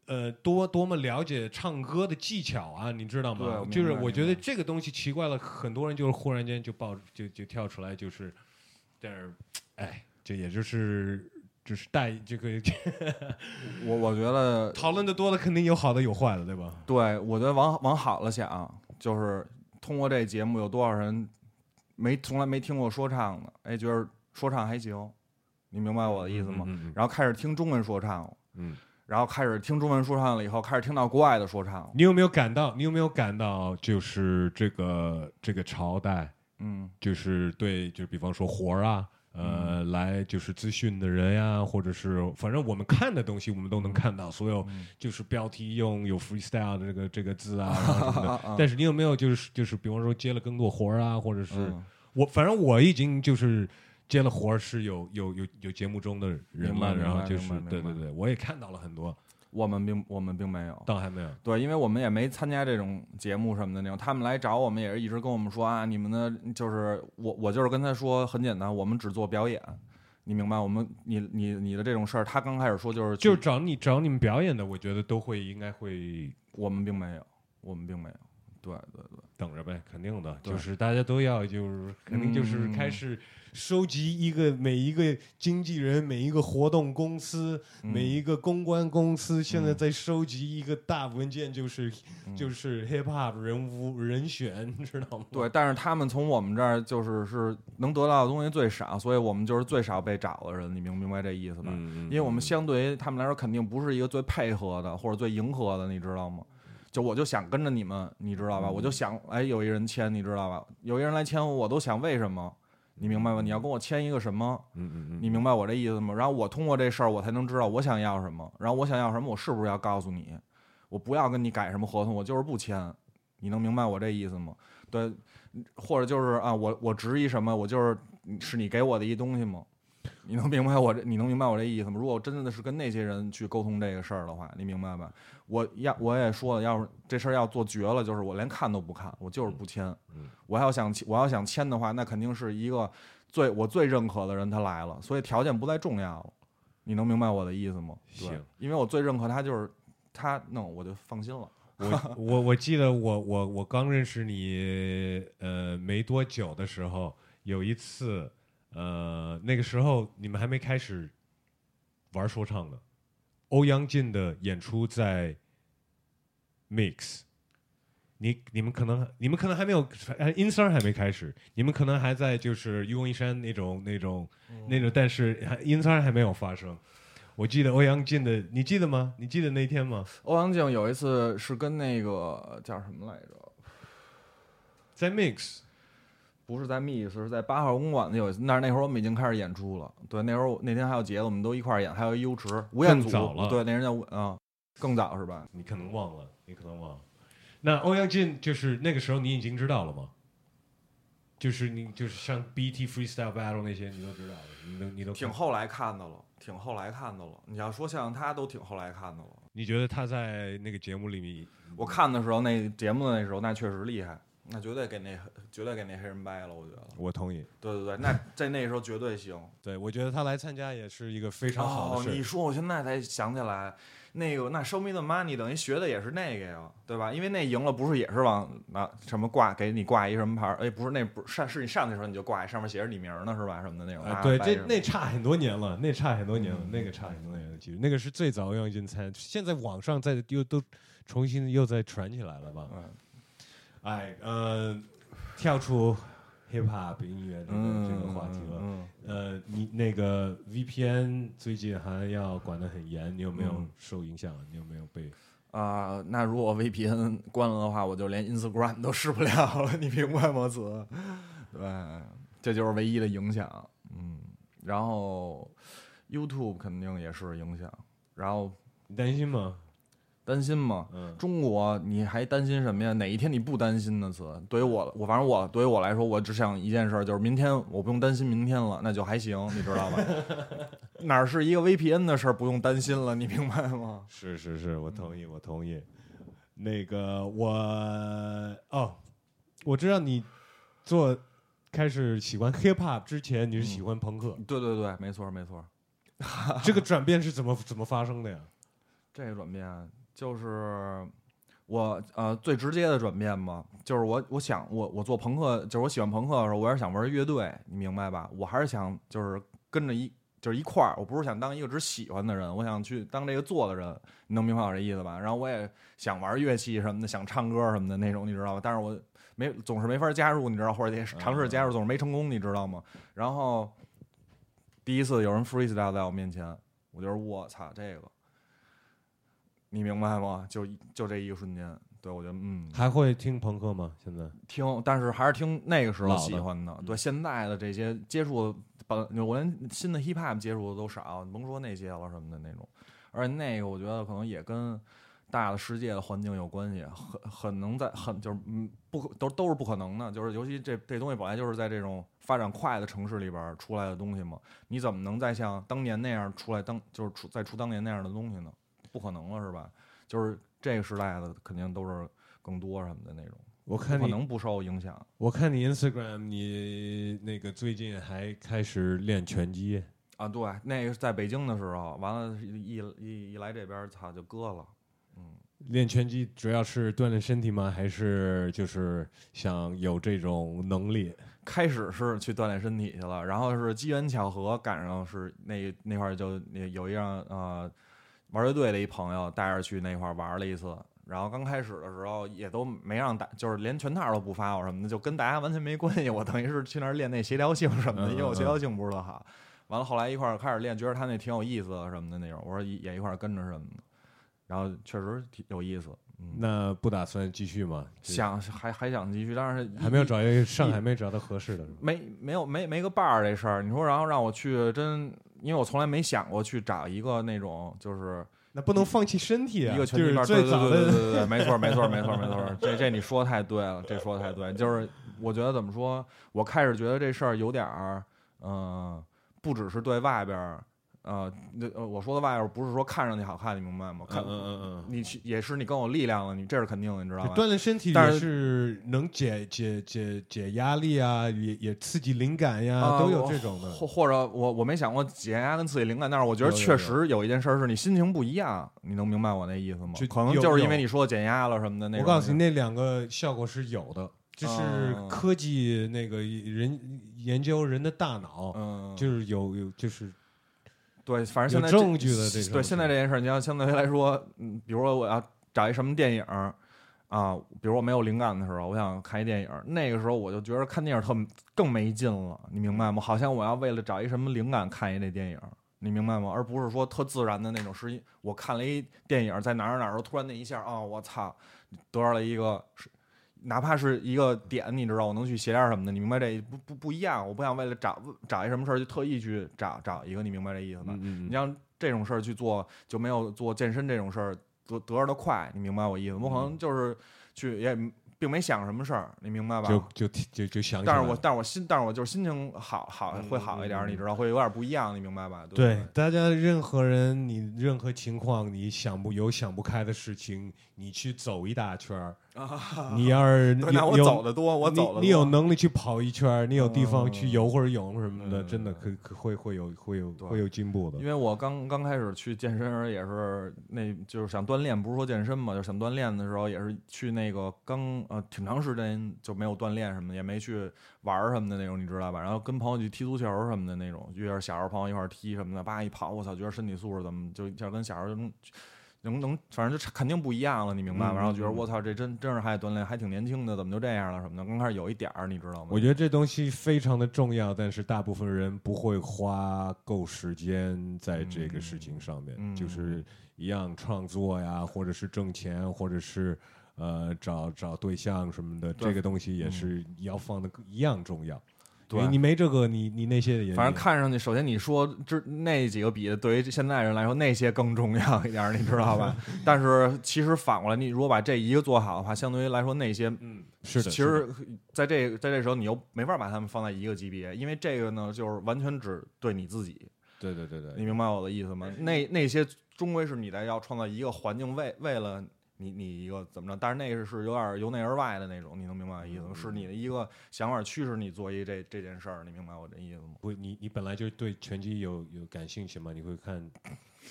C: 呃，多多么了解唱歌的技巧啊，你知道？吗就是我觉得这个东西奇怪了，很多人就是忽然间就爆就就跳出来，就是，但是，哎，这也就是就是带这个
B: 我我觉得
C: 讨论的多了，肯定有好的有坏的，对吧？
B: 对，我觉得往往好了想，就是通过这节目，有多少人没从来没听过说唱的，哎，觉得说唱还行，你明白我的意思吗？
C: 嗯嗯
B: 然后开始听中文说唱了，
C: 嗯，
B: 然后开始听中文说唱了以后，开始听到国外的说唱，
C: 你有没有感到？你有没有感到，就是这个这个朝代，
B: 嗯。
C: 就是对，就是比方说活儿啊，呃，来就是资讯的人呀，或者是反正我们看的东西，我们都能看到，所有
B: 嗯。
C: 就是标题用有 freestyle 的这个这个字啊，然后什么的。
B: 啊
C: 但是你有没有就是就是比方说接了更多活儿啊，或者是、
B: 嗯。
C: 我反正我已经就是接了活儿是有有有有节目中的人了，
B: 明白明白
C: 然后就是
B: 明白明白
C: 对对对，我也看到了很多，
B: 我们并我们并没有。
C: 倒还没有。
B: 对，因为我们也没参加这种节目什么的那种，他们来找我们也是一直跟我们说啊，你们的就是我我就是跟他说很简单，我们只做表演，你明白？我们你你你的这种事儿，他刚开始说就是去
C: 就是找你找你们表演的，我觉得都会应该会
B: 我们并没有，我们并没有，对对对，
C: 等着呗，肯定的，
B: 对
C: 就是大家都要，就是肯定就是
B: 嗯
C: 开始收集一个每一个经纪人、每一个活动公司、
B: 嗯
C: 每一个公关公司，现在在收集一个大文件，就是
B: 嗯
C: 就是 hip hop 人物人选，你知道吗？
B: 对，但是他们从我们这儿就是是能得到的东西最少，所以我们就是最少被找的人，你明明白这意思吧？
C: 嗯，
B: 因为我们相对于他们来说，肯定不是一个最配合的或者最迎合的，你知道吗？就我就想跟着你们，你知道吧？我就想，哎，有一人签，你知道吧？有一人来签我，我都想为什么？你明白吗？你要跟我签一个什么？
C: 嗯嗯嗯，
B: 你明白我这意思吗？然后我通过这事儿，我才能知道我想要什么。然后我想要什么，我是不是要告诉你？我不要跟你改什么合同，我就是不签。你能明白我这意思吗？对，或者就是啊，我我执意什么，我就是是你给我的一东西吗？你能明白我这，你能明白我这意思吗？如果我真的是跟那些人去沟通这个事儿的话，你明白吧？我要我也说了，要是这事儿要做绝了，就是我连看都不看，我就是不签。
C: 嗯
B: 我要想我要想签的话，那肯定是一个最我最认可的人他来了，所以条件不再重要了。你能明白我的意思吗？对
C: 行，
B: 因为我最认可他就是他弄，我就放心了。
C: 我我我记得我我我刚认识你呃没多久的时候，有一次呃那个时候你们还没开始玩说唱呢，欧阳靖的演出在 Mix，你你们可能你们可能还没有呃 i n s e r 还没开始，你们可能还在就是愚公移山那种那种、那种，但是 i n s e r 还没有发生。我记得欧阳靖的，你记得吗？你记得那天吗？
B: 欧阳靖有一次是跟那个叫什么来着？
C: 在 Mix，
B: 不是在 Mix，是在八号公馆的有一次，那那会儿我们已经开始演出了。对，那会儿那天还有杰子，我们都一块儿演，还有一优池吴彦祖，对，那人叫吴嗯，更早是吧？
C: 你可能忘了，你可能忘了。那欧阳靖就是那个时候你已经知道了吗？就是你就是像 BT Freestyle Battle 那些你都知道了，你都你都
B: 挺后来看的了，挺后来看的了。你要说像他，都挺后来看的了。
C: 你觉得他在那个节目里面，
B: 我看的时候，那节目的那时候，那确实厉害，那绝对给那绝对给那黑人掰了，我觉得。
C: 我同意。
B: 对对对，那 在那时候绝对行。
C: 对，我觉得他来参加也是一个非常好
B: 哦，
C: 的事。
B: 你说我现在才想起来，那个那 Show Me the Money 等于学的也是那个呀，对吧？因为那赢了不是也是往那什么挂给你挂一什么牌儿？哎，不是那不是上是你上去的时候你就挂上面写着你名儿呢是吧？什么的那种。
C: 啊，对，这那差很多年了，那差很多年了，
B: 嗯
C: 那个差很多年了。其实那个是最早欧阳靖参，现在网上在又都重新又再传起来了吧？
B: 嗯
C: 哎，呃，跳出 hip hop 音乐这个、
B: 嗯
C: 这个话题了。
B: 嗯，
C: 呃，你那个 VPN 最近还要管得很严，你有没有
B: 嗯
C: 受影响？你有没有被？
B: 啊、那如果 VPN 关了的话，我就连 Instagram 都试不了了，你明白吗，子？对，这就是唯一的影响。嗯，然后 YouTube 肯定也是影响，然后
C: 你担心吗？
B: 担心吗？
C: 嗯，
B: 中国你还担心什么呀？哪一天你不担心呢？词，对于我，我反正我对于我来说，我只想一件事儿，就是明天我不用担心明天了，那就还行，你知道吧？哪儿是一个 VPN 的事儿不用担心了，你明白吗？
C: 是是是，我同意，我同意。那个我哦，我知道你做开始喜欢 hip hop 之前，你是喜欢朋克，
B: 对对对，没错没错。
C: 这个转变是怎么怎么发生的呀？
B: 这个转变就是我呃最直接的转变嘛，就是我我想我我做朋克，就是我喜欢朋克的时候，我也是想玩乐队，你明白吧？我还是想就是跟着一就是一块儿，我不是想当一个只喜欢的人，我想去当这个做的人，你能明白我这意思吧？然后我也想玩乐器什么的，想唱歌什么的那种，你知道吧？但是我没总是没法加入，你知道，或者也尝试加入总是没成功，你知道吗？然后第一次有人 freestyle 在我面前，我就是我操这个。你明白吗？就就这一个瞬间，对我觉得嗯，
C: 还会听朋克吗？现在
B: 听，但是还是听那个时候喜欢的。对现在的这些接触的本，我连新的 hip hop 接触的都少，甭说那些了什么的那种。而且那个我觉得可能也跟大的世界的环境有关系，很很能在很就是嗯不可都都是不可能的，就是尤其这这东西本来就是在这种发展快的城市里边儿出来的东西嘛，你怎么能再像当年那样出来当就是出再出当年那样的东西呢？不可能了是吧？就是这个时代的肯定都是更多什么的那种，
C: 我看你，
B: 可能不受影响。
C: 我看你 Instagram，你那个最近还开始练拳击，
B: 啊，对，那个是在北京的时候，完了一一一来这边儿，操就割了。
C: 嗯练拳击主要是锻炼身体吗？还是就是想有这种能力？
B: 开始是去锻炼身体去了，然后是机缘巧合赶上是那那块儿就那有一样呃玩乐队的一朋友带着去那块儿玩了一次，然后刚开始的时候也都没让大，就是连全套都不发我什么的，就跟大家完全没关系。我等于是去那儿练那协调性什么的，因为我协调性不是特好。完了后来一块儿开始练，觉得他那挺有意思的什么的那种，我说也一块儿跟着什么的，然后确实挺有意思。嗯，
C: 那不打算继续吗？
B: 想还还想继续，但是
C: 还没有找一个上海没找到合适的？
B: 没没有没没个伴儿这事儿，你说然后让我去真，因为我从来没想过去找一个那种就是
C: 那不能放弃身体啊！
B: 一个拳
C: 就是
B: 击班，对对对对对对对，没错没错没错没错，这这你说太对了，这说的太对，就是我觉得怎么说，我开始觉得这事儿有点儿嗯、不只是对外边儿，呃，那呃，我说的外边不是说看上去好看，你明白吗？看，
C: 嗯嗯嗯
B: 你去也是你更有力量了，你这是肯定的，你知道
C: 嗯，
B: 吧？
C: 锻炼身体也
B: 但是
C: 是能解解解解压力啊，也也刺激灵感呀，
B: 啊
C: 都有这种的。
B: 或或者我我没想过解压跟刺激灵感，但是我觉得确实有一件事儿是你心情不一样，你能明白我那意思吗
C: 就？
B: 可能就是因为你说减压了什么的那种。
C: 我告诉你，那两个效果是有的，就是
B: 啊
C: 科技那个人研究人的大脑，
B: 嗯，
C: 就是有有就是
B: 对，反正现在
C: 证据的这个
B: 对现在这件事儿，你要相对于来说，嗯，比如说我要找一什么电影儿啊，比如我没有灵感的时候，我想看一电影儿，那个时候我就觉得看电影儿特更没劲了，你明白吗？好像我要为了找一什么灵感看一那电影儿。你明白吗？而不是说特自然的那种，是一我看了一电影儿，在哪儿哪儿，突然那一下，啊，我操，得到了一个是，哪怕是一个点，你知道，我能去写点什么的，你明白这不不不一样。我不想为了找找一什么事儿就特意去找找一个，你明白这意思吗？
C: 嗯
B: 你像这种事儿去做，就没有做健身这种事儿得得着的快，你明白我意思吗？我可能就是去也并没想什么事儿，你明白吧？
C: 就就就就想
B: 但是我但是我心但是我就是心情好好会好一点你知道会有点不一样，你明白吧？对
C: 大家任何人，你任何情况，你想不有想不开的事情，你去走一大圈儿，你要是
B: 对那我走的多，我走的
C: 你有能力去跑一圈，你有地方去
B: 嗯
C: 游或者泳什么的，
B: 嗯
C: 真的可可会会有会有会有进步的
B: 因。为我刚刚开始去健身时也是，那就是想锻炼，不是说健身嘛，就是想锻炼的时候也是去那个刚呃挺长时间就没有锻炼什么的，也没去玩什么的那种，你知道吧？然后跟朋友去踢足球什么的那种，约着小时候朋友一块儿踢什么的，叭一跑，我操，觉得身体素质怎么就就跟小时候能能能，反正就肯定不一样了，你明白吗？
C: 嗯
B: 然后觉得我操，这真真是还得锻炼，还挺年轻的，怎么就这样了什么的？刚开始有一点儿，你知道吗？
C: 我觉得这东西非常的重要，但是大部分人不会花够时间在这个事情上面，
B: 嗯
C: 就是一样创作呀，或者是挣钱，或者是呃找找对象什么的，这个东西也是要放的一样重要。
B: 对
C: 你没这个，你你那些也
B: 反正看上去，首先你说这那几个比，对于现在人来说，那些更重要一点儿，你知道吧？但是其实反过来，你如果把这一个做好的话，相对于来说那些，
C: 嗯是的，
B: 其实在这在这时候你又没法把他们放在一个级别，因为这个呢，就是完全只对你自己，
C: 对对对对，
B: 你明白我的意思吗？那那些终归是你在要创造一个环境，为为了。你你一个怎么着？但是那个是有点由内而外的那种，你能明白我意思吗？是你的一个想法驱使你做一这这件事儿，你明白我这意思吗？
C: 不，你你本来就对拳击有有感兴趣嘛？你会看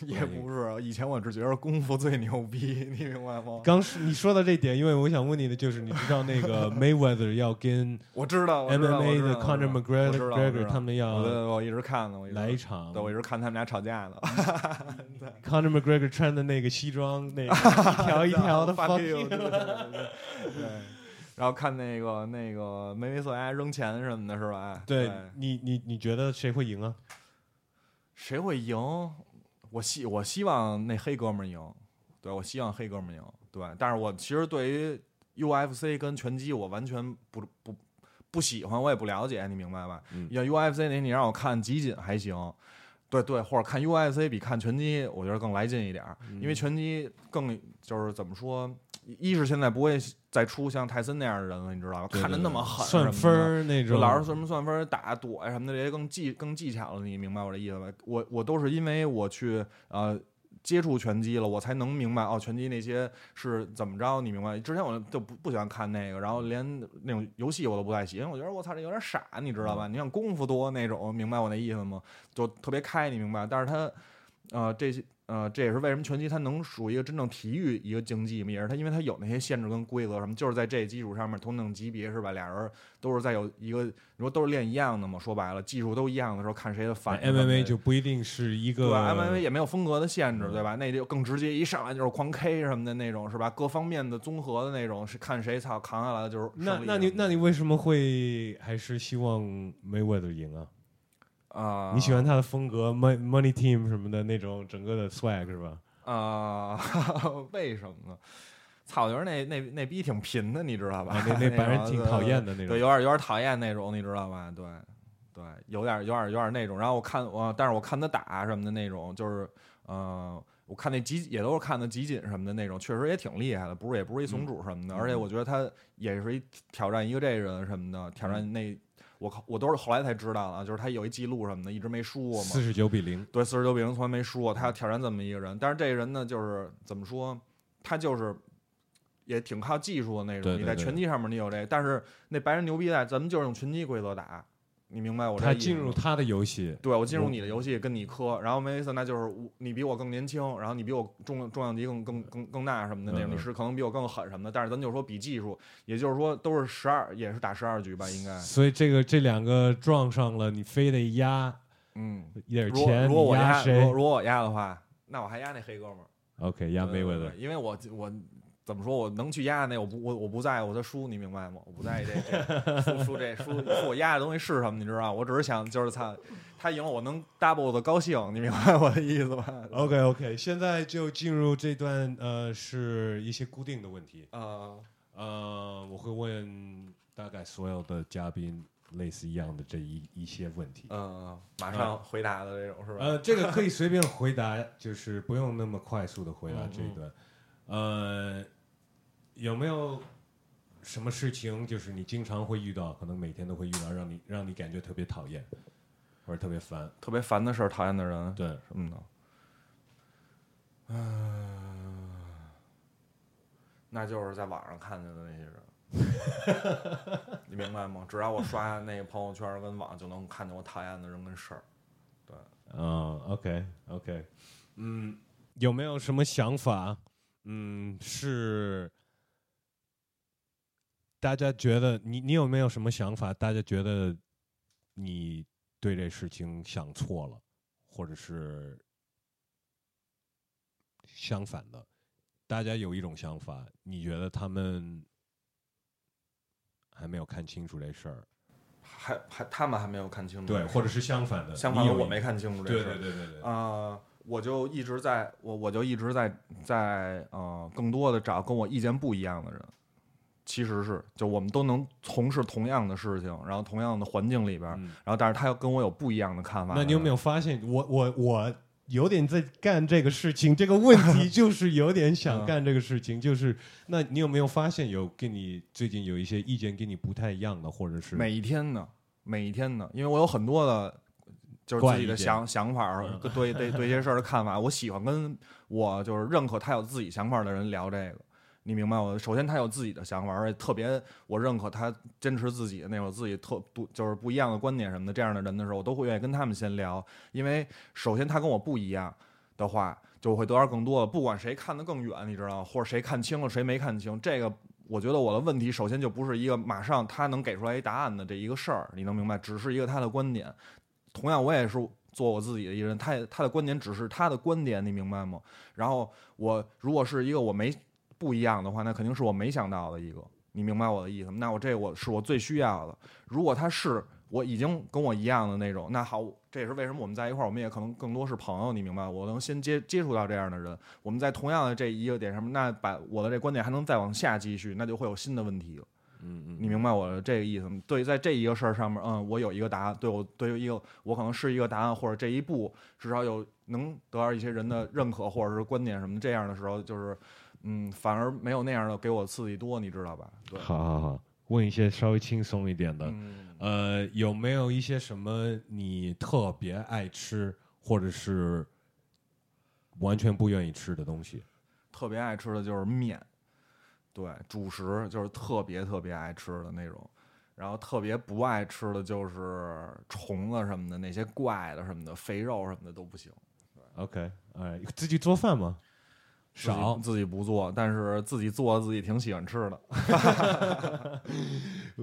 B: 也不是，以前我只觉得功夫最牛逼，你明白吗？
C: 刚你说到这点，因为我想问你的就是，你知道那个 Mayweather 要跟
B: 我知道
C: MMA 的 Conor McGregor 他们要
B: 对我一直看呢，我一直
C: 来一场
B: 对，我一直看他们俩吵架呢。
C: Conor McGregor 穿的那个西装，那个一条一条的
B: fuck
C: you，you
B: 对。然后看那个那个梅威瑟牙扔钱什么的，是吧？
C: 对你你你觉得谁会赢啊？
B: 谁会赢？我希我希望那黑哥们儿赢，对我希望黑哥们儿赢，对。但是我其实对于 UFC 跟拳击，我完全不不不喜欢，我也不了解，你明白吧？
C: 嗯
B: 要 UFC 那你让我看集锦还行，对对，或者看 UFC 比看拳击，我觉得更来劲一点因为拳击更就是怎么说，一是现在不会再出像泰森那样的人了，你知道吧？看着那么狠，
C: 算分。儿那种，
B: 老是什么算分、打躲呀什么的，这些更技更技巧了，你明白我这意思吧？我我都是因为我去呃接触拳击了，我才能明白哦，拳击那些是怎么着，你明白？之前我就不不喜欢看那个，然后连那种游戏我都不太喜欢，我觉得我操这有点傻，你知道吧？你像功夫多那种，明白我那意思吗？就特别开，你明白？但是他呃这些。呃，这也是为什么拳击它能属于一个真正体育一个竞技嘛，也是它因为它有那些限制跟规则什么，就是在这基础上面同等级别是吧？俩人都是在有一个，你说都是练一样的嘛，说白了技术都一样的时候，看谁的反应。
C: MMA 就不一定是一个
B: 对？MMA 也没有风格的限制，
C: 嗯
B: 对吧？那就更直接，一上来就是狂 K 什么的那种，是吧？各方面的综合的那种，是看谁操扛下来的就是
C: 那那你那你为什么会还是希望 Mayweather 赢啊？
B: 啊，
C: 你喜欢他的风格，Money Money Team 什么的那种整个的 swag 是吧？
B: 啊？为什么呢？操，我觉得那那那逼挺贫的，你知道吧？
C: 啊那那把人挺讨厌的那种
B: 对，有点有点讨厌那种，你知道吧？对对，有点有点有点那种。然后我看我，但是我看他打什么的那种，就是呃，我看那集也都是看的集锦什么的那种，确实也挺厉害的，不是也不是一怂主什么的。
C: 嗯
B: 而且我觉得他也是一挑战一个这人什么的，挑战那。我靠，我都是后来才知道的啊，就是他有一记录什么的，一直没输过嘛。
C: 四十九比零，
B: 对，四十九比零从来没输过，他要挑战这么一个人，但是这个人呢，就是怎么说，他就是也挺靠技术的那种。
C: 对对对
B: 你在拳击上面你有这，但是那白人牛逼在，咱们就是用拳击规则打，你明白我这
C: 他
B: 意思他
C: 进入他的游戏，
B: 对我进入你的游戏跟你磕，然后梅维瑟那就是我你比我更年轻，然后你比我重重量级更更更更大什么的那种，你是可能比我更狠什么的，但是咱就说比技术，也就是说都是十二，也是打十二局吧，应该，
C: 所以这个这两个撞上了，你非得压
B: 嗯，
C: 一点钱，
B: 如果我压，如
C: 谁
B: 果如果我压的话，那我还压那黑哥们儿。
C: ？OK，压梅维的
B: 对对对，因为我我怎么说，我能去压那，我不我我不在乎他输，你明白吗？我不在意这这输输这输输我压的东西是什么，你知道？我只是想就是他他赢了，我能 double 的高兴，你明白我的意思吧
C: ？OK OK，现在就进入这段呃，是一些固定的问题。
B: 呃，
C: 呃，我会问大概所有的嘉宾类似一样的这一一些问题。
B: 嗯，马上回答的这种是吧？
C: 呃，这个可以随便回答，就是不用那么快速的回答
B: 嗯
C: 这一段。呃，有没有什么事情，就是你经常会遇到，可能每天都会遇到，让你让你感觉特别讨厌，或者特别烦？
B: 特别烦的事儿，讨厌的人，
C: 对，
B: 什么的？嗯、那就是在网上看见的那些人，你明白吗？只要我刷那个朋友圈跟网，就能看见我讨厌的人跟事儿。
C: 嗯，OK OK，嗯，有没有什么想法？嗯，是大家觉得你你有没有什么想法？大家觉得你对这事情想错了，或者是相反的？大家有一种想法，你觉得他们还没有看清楚这事儿，
B: 还还他们还没有看清楚，
C: 对，或者是相反的，
B: 相反我没看清楚这
C: 对
B: 事儿。
C: 对对对对，
B: 啊、我就一直在我我就一直在在呃，更多的找跟我意见不一样的人。其实是，就我们都能从事同样的事情，然后同样的环境里边，
C: 嗯
B: 然后但是他又跟我有不一样的看法。
C: 那你有没有发现，我我我有点在干这个事情？这个问题 就是有点想干这个事情，就是那你有没有发现有跟你最近有一些意见跟你不太一样的，或者是
B: 每一天呢？每一天呢？因为我有很多的，就是自己的想想法对对对一些事儿的看法。我喜欢跟我就是认可他有自己想法的人聊这个。你明白我？首先他有自己的想法，而且特别我认可他坚持自己的那种自己特不就是不一样的观点什么的这样的人的时候，我都会愿意跟他们先聊，因为首先他跟我不一样的话，就会得到更多的，不管谁看得更远，你知道，或者谁看清了，谁没看清，这个我觉得我的问题首先就不是一个马上他能给出来一答案的这一个事儿，你能明白？只是一个他的观点。同样，我也是做我自己的一人，他也他的观点只是他的观点，你明白吗？然后我如果是一个我没不一样的话，那肯定是我没想到的一个，你明白我的意思吗？那我这我是我最需要的。如果他是我已经跟我一样的那种，那好，这也是为什么我们在一块儿，我们也可能更多是朋友，你明白？我能先接接触到这样的人，我们在同样的这一个点上面，那把我的这观点还能再往下继续，那就会有新的问题了。
C: 嗯嗯，
B: 你明白我这个意思吗？对，在这一个事儿上面，嗯，我有一个答案，对我对于一个我可能是一个答案，或者这一步至少有能得到一些人的认可，或者是观点什么这样的时候，就是，嗯，反而没有那样的给我刺激多，你知道吧？对，
C: 好好好，问一些稍微轻松一点的，
B: 嗯，
C: 呃，有没有一些什么你特别爱吃，或者是完全不愿意吃的东西？
B: 特别爱吃的就是面，对，主食就是特别特别爱吃的那种。然后特别不爱吃的就是虫子什么的，那些怪的什么的，肥肉什么的都不行。
C: OK，哎，自己做饭吗？少，
B: 自己不做，但是自己做自己挺喜欢吃的。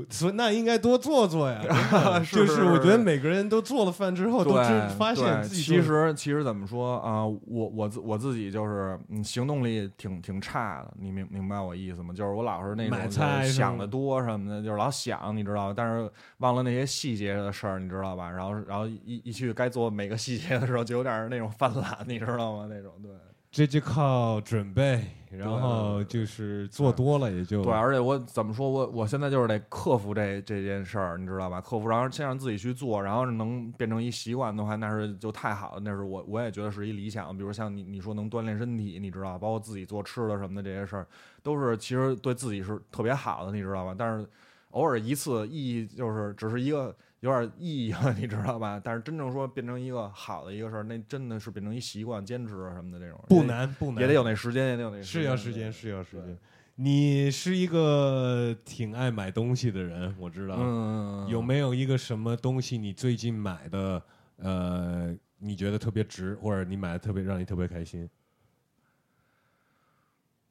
C: 所以那应该多做做呀。就是我觉得每个人都做了饭之后，都发现自己
B: 其实其实怎么说啊、我我自我自己就是嗯，行动力挺挺差的，你明明白我意思吗？就是我老是那种想的多什么的，就是老想，你知道，但是忘了那些细节的事儿，你知道吧？然后然后一一去该做每个细节的时候，就有点那种犯懒，你知道吗？那种对。
C: 这就靠准备，然后就是做多了也就
B: 对，而且我怎么说，我我现在就是得克服这这件事儿，你知道吧？克服，然后先让自己去做，然后能变成一习惯的话，那是就太好了，那是我我也觉得是一理想。比如像你你说能锻炼身体，你知道，包括自己做吃的什么的这些事儿，都是其实对自己是特别好的，你知道吧？但是偶尔一次意义就是只是一个有点意义了，你知道吧？但是真正说变成一个好的一个事儿，那真的是变成一习惯、坚持啊什么的这种，
C: 不，难不难，
B: 也得有那时间，也得有那
C: 是要时间，是要时间。你是一个挺爱买东西的人，我知道。
B: 嗯，
C: 有没有一个什么东西你最近买的，呃，你觉得特别值，或者你买的特别让你特别开心？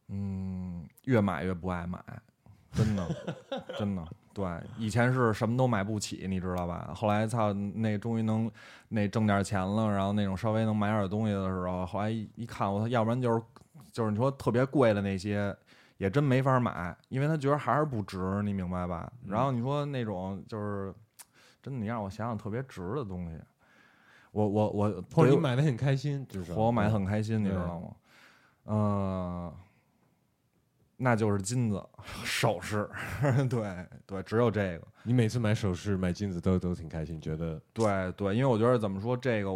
B: 嗯，越买越不爱买，真的，真的。对，以前是什么都买不起，你知道吧？后来操，那终于能那挣点钱了，然后那种稍微能买点东西的时候，后来一一看，我操，要不然就是就是你说特别贵的那些，也真没法买，因为他觉得还是不值，你明白吧？然后你说那种就是真的，你让我想想特别值的东西，我我我
C: 或者你买的很开心，就是
B: 我买的很开心，你知道吗？嗯、那就是金子首饰，对对，只有这个，
C: 你每次买首饰、买金子都都挺开心，觉得
B: 对对，因为我觉得怎么说，这个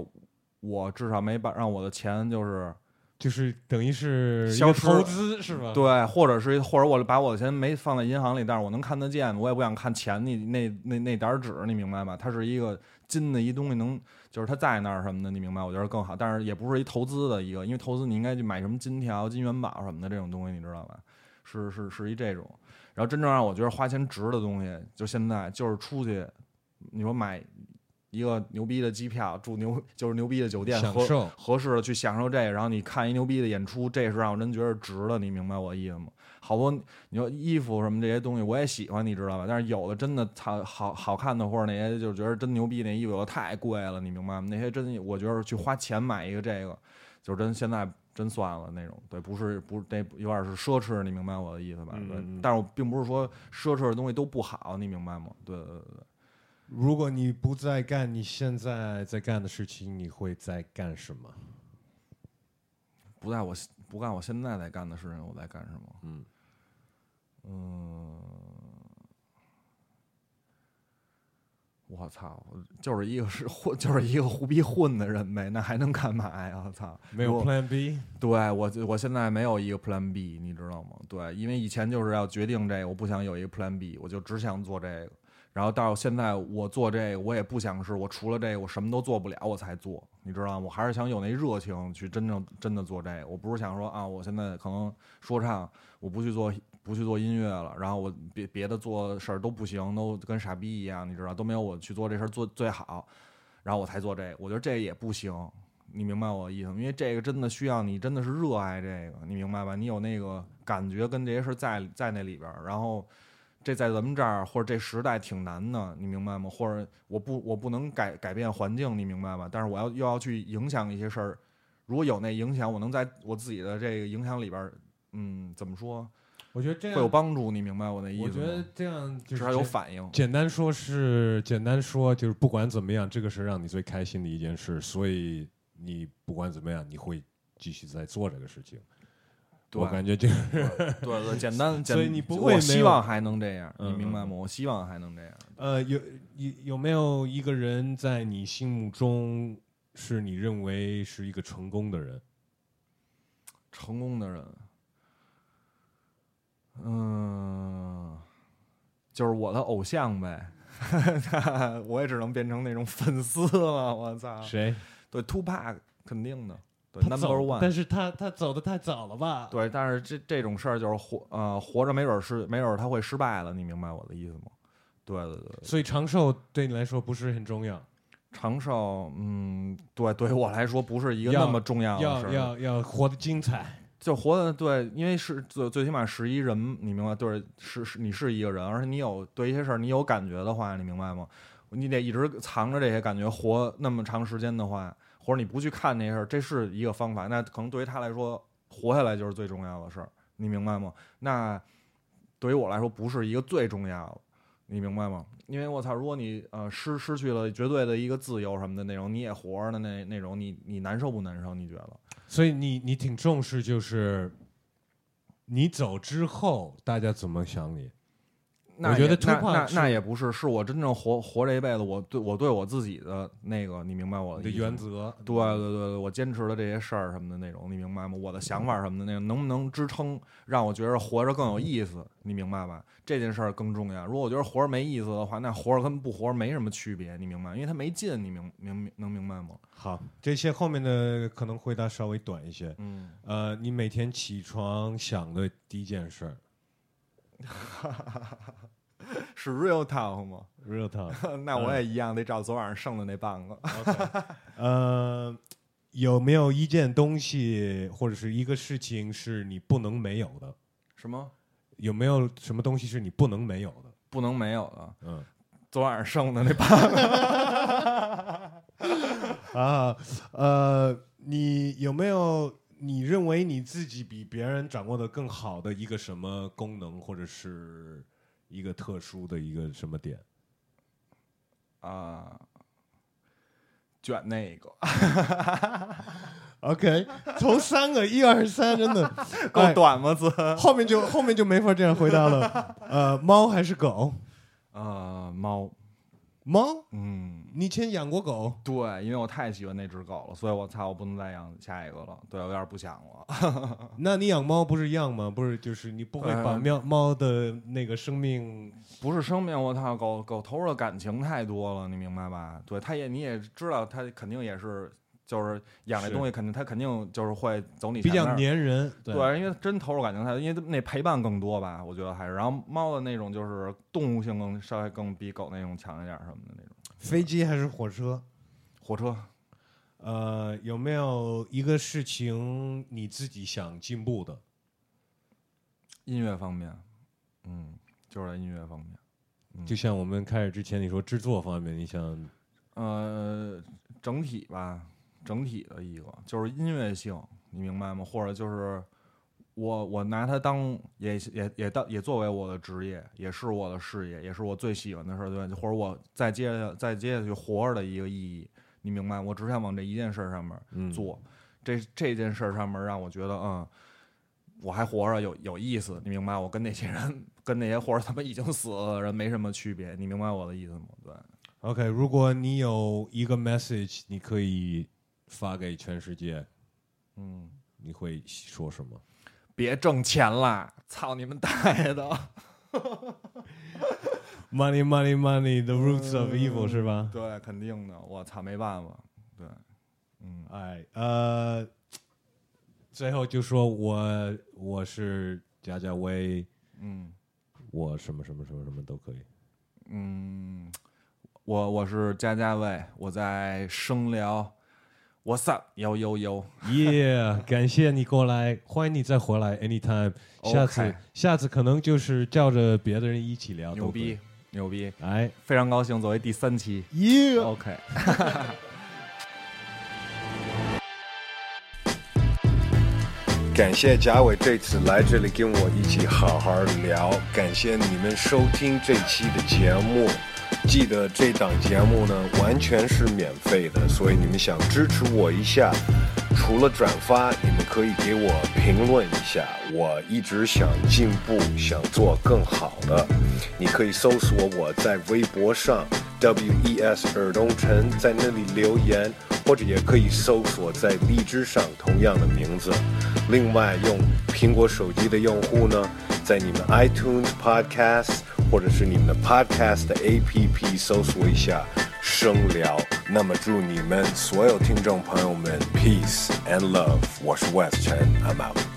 B: 我至少没把让我的钱就是
C: 就是等于是一
B: 消失
C: 个投资是吧？
B: 对，或者是或者我把我的钱没放在银行里，但是我能看得见，我也不想看钱那那那那点儿纸，你明白吗？它是一个金的一东西能，就是它在那儿什么的，你明白？我觉得更好，但是也不是一投资的一个，因为投资你应该去买什么金条、金元宝什么的这种东西，你知道吧？是是是一这种。然后真正让我觉得花钱值的东西，就现在就是出去，你说买一个牛逼的机票，住牛就是牛逼的酒店，合合适的去享受这个，然后你看一牛逼的演出，这是让我真觉得值的，你明白我意思吗？好多你说衣服什么这些东西我也喜欢，你知道吧？但是有的真的操好好看的或者那些就觉得真牛逼那衣服有的太贵了，你明白吗？那些真我觉得去花钱买一个这个，就是真现在真算了那种，对，不是不是那有点是奢侈，你明白我的意思吧？对
C: 嗯嗯嗯，
B: 但是我并不是说奢侈的东西都不好，你明白吗？对对对对。
C: 如果你不再干你现在在干的事情，你会在干什么？
B: 不在我不干我现在在干的事情，我在干什么？
C: 嗯
B: 嗯，我操，就是一个是混，就是一个胡逼混的人呗，那还能干嘛呀？我操，
C: 没有 Plan B，
B: 对我，我现在没有一个 Plan B，你知道吗？对，因为以前就是要决定这个，我不想有一个 Plan B，我就只想做这个。然后到现在我做这个，我也不想是我除了这个我什么都做不了我才做，你知道吗？我还是想有那热情去真正真的做这个。我不是想说啊，我现在可能说唱我不去做不去做音乐了，然后我别别的做事儿都不行，都跟傻逼一样，你知道都没有我去做这事儿做最好，然后我才做这个。我觉得这也不行，你明白我的意思吗？因为这个真的需要你真的是热爱这个，你明白吧？你有那个感觉跟这些事儿在在那里边儿，然后这在咱们这儿或者这时代挺难的，你明白吗？或者我不我不能改改变环境，你明白吧？但是我要又要去影响一些事儿，如果有那影响，我能在我自己的这个影响里边儿，嗯，怎么说
C: 我觉得这样
B: 会有帮助？你明白我的意思吗？
C: 我觉得这样就
B: 至少有
C: 是简
B: 反应。
C: 简单说是简单说就是不管怎么样，这个是让你最开心的一件事，所以你不管怎么样，你会继续在做这个事情。
B: 对
C: 我感觉就是
B: 对对，简单，简
C: 所以你不会
B: 我
C: 没有
B: 希望还能这样，
C: 嗯
B: 你明白吗？我希望还能这样。
C: 呃，有有有没有一个人在你心目中是你认为是一个成功的人？
B: 成功的人，嗯，就是我的偶像呗。我也只能变成那种粉丝了，我操！
C: 谁
B: 对，Tupac 肯定的，对，Number One。
C: 但是他他走的太早了吧？
B: 对，但是这这种事儿就是活呃活着没准儿是没准儿他会失败了，你明白我的意思吗？对对对，
C: 所以长寿对你来说不是很重要，
B: 长寿，嗯，对，对于我来说不是一个那么重要的
C: 要
B: 事儿。
C: 要要活得精彩。
B: 就活的对，因为是最最起码十一人，你明白？对，是是你是一个人，而且你有对一些事儿你有感觉的话，你明白吗？你得一直藏着这些感觉，活那么长时间的话，或者你不去看那些事儿，这是一个方法。那可能对于他来说，活下来就是最重要的事儿，你明白吗？那对于我来说，不是一个最重要的，你明白吗？因为我操，如果你呃失失去了绝对的一个自由什么的那种，你也活着的那那种，你你难受不难受？你觉得？
C: 所以你你挺重视，就是你走之后大家怎么想你？
B: 那
C: 我觉得
B: 那那那也不是，是我真正活活这一辈子，我对我对我自己的那个，你明白我
C: 你的原则，
B: 对对对对，我坚持的这些事儿什么的那种，你明白吗？我的想法什么的那种，能不能支撑让我觉得活着更有意思？你明白吧？这件事儿更重要。如果我觉得活着没意思的话，那活着跟不活着没什么区别，你明白？因为它没劲，你明明明能明白吗？
C: 好，这些后面的可能回答稍微短一些。
B: 嗯，
C: 呃，你每天起床想的第一件事儿
B: 是 real talk 吗
C: ？，real talk。
B: 那我也一样，得找昨晚上剩的那半个。
C: 呃，有没有一件东西或者是一个事情是你不能没有的？
B: 什么
C: 有没有什么东西是你不能没有的？
B: 不能没有的？
C: 嗯
B: 昨晚上剩的那半个。
C: 啊，呃，你有没有你认为你自己比别人掌握的更好的一个什么功能，或者是一个特殊的一个什么点？
B: 啊，卷那个
C: OK，从三个一二三，真的
B: 够
C: 哎
B: 短吗？字
C: 后面就后面就没法这样回答了。呃，猫还是狗？
B: 啊，猫，
C: 猫？
B: 嗯，
C: 你以前养过狗？
B: 对，因为我太喜欢那只狗了，所以我操，我不能再养下一个了。对我有点不想了。
C: 那你养猫不是一样吗？不是，就是你不会把
B: 呃
C: 喵猫的那个生命
B: 不是生命，我操，狗狗投入的感情太多了，你明白吧？对，它也你也知道，它肯定也是，就是养这东西，肯定它肯定就是会走你
C: 比较
B: 前面儿
C: 粘人。对
B: 对，因为真投入感情太多，因为那陪伴更多吧，我觉得还是。然后猫的那种就是动物性更稍微更比狗那种强一点儿什么的那种。
C: 飞机还是火车？
B: 火车，
C: 呃，有没有一个事情你自己想进步的？
B: 音乐方面，嗯，就是在音乐方面。嗯
C: 就像我们开始之前你说制作方面，你想
B: 呃，整体吧，整体的一个就是音乐性，你明白吗？或者就是我我拿它当也也也当也作为我的职业，也是我的事业，也是我最喜欢的事儿，对吧，或者我再接下再接下去活着的一个意义，你明白吗？我只想往这一件事儿上面
C: 嗯
B: 做，这这件事儿上面让我觉得嗯。我还活着有有意思，你明白？我跟那些人，跟那些或者他们已经死了的人没什么区别，你明白我的意思吗？对
C: ，OK，如果你有一个 message，你可以发给全世界，
B: 嗯，
C: 你会说什么？
B: 别挣钱啦！操你们大爷的！
C: Money, money, money, the roots of evil，、是吧？
B: 对，肯定的。我操，没办法。对，嗯，
C: 哎，呃，最后就说我我是贾贾威，
B: 嗯
C: 我什么什么什么什么都可以。
B: 嗯，我我是佳佳卫，我在声聊。What's up？幺幺幺
C: ！Yeah，感谢你过来，欢迎你再回来，anytime。下次下次可能就是叫着别的人一起聊，
B: 牛逼，牛逼！
C: 哎
B: 非常高兴，作为第三期。
C: ，Yeah。
B: OK。
A: 感谢贾伟这次来这里跟我一起好好聊，感谢你们收听这期的节目。记得这档节目呢完全是免费的，所以你们想支持我一下，除了转发，你们可以给我评论一下。我一直想进步，想做更好的。你可以搜索我在微博上 W E S 尔东城，在那里留言，或者也可以搜索在荔枝上同样的名字。另外，用苹果手机的用户呢，在你们 iTunes Podcast 或者是你们的 Podcast 的 APP 搜索一下“声聊”。那么，祝你们所有听众朋友们 peace and love。我是 West Chen，I'm out。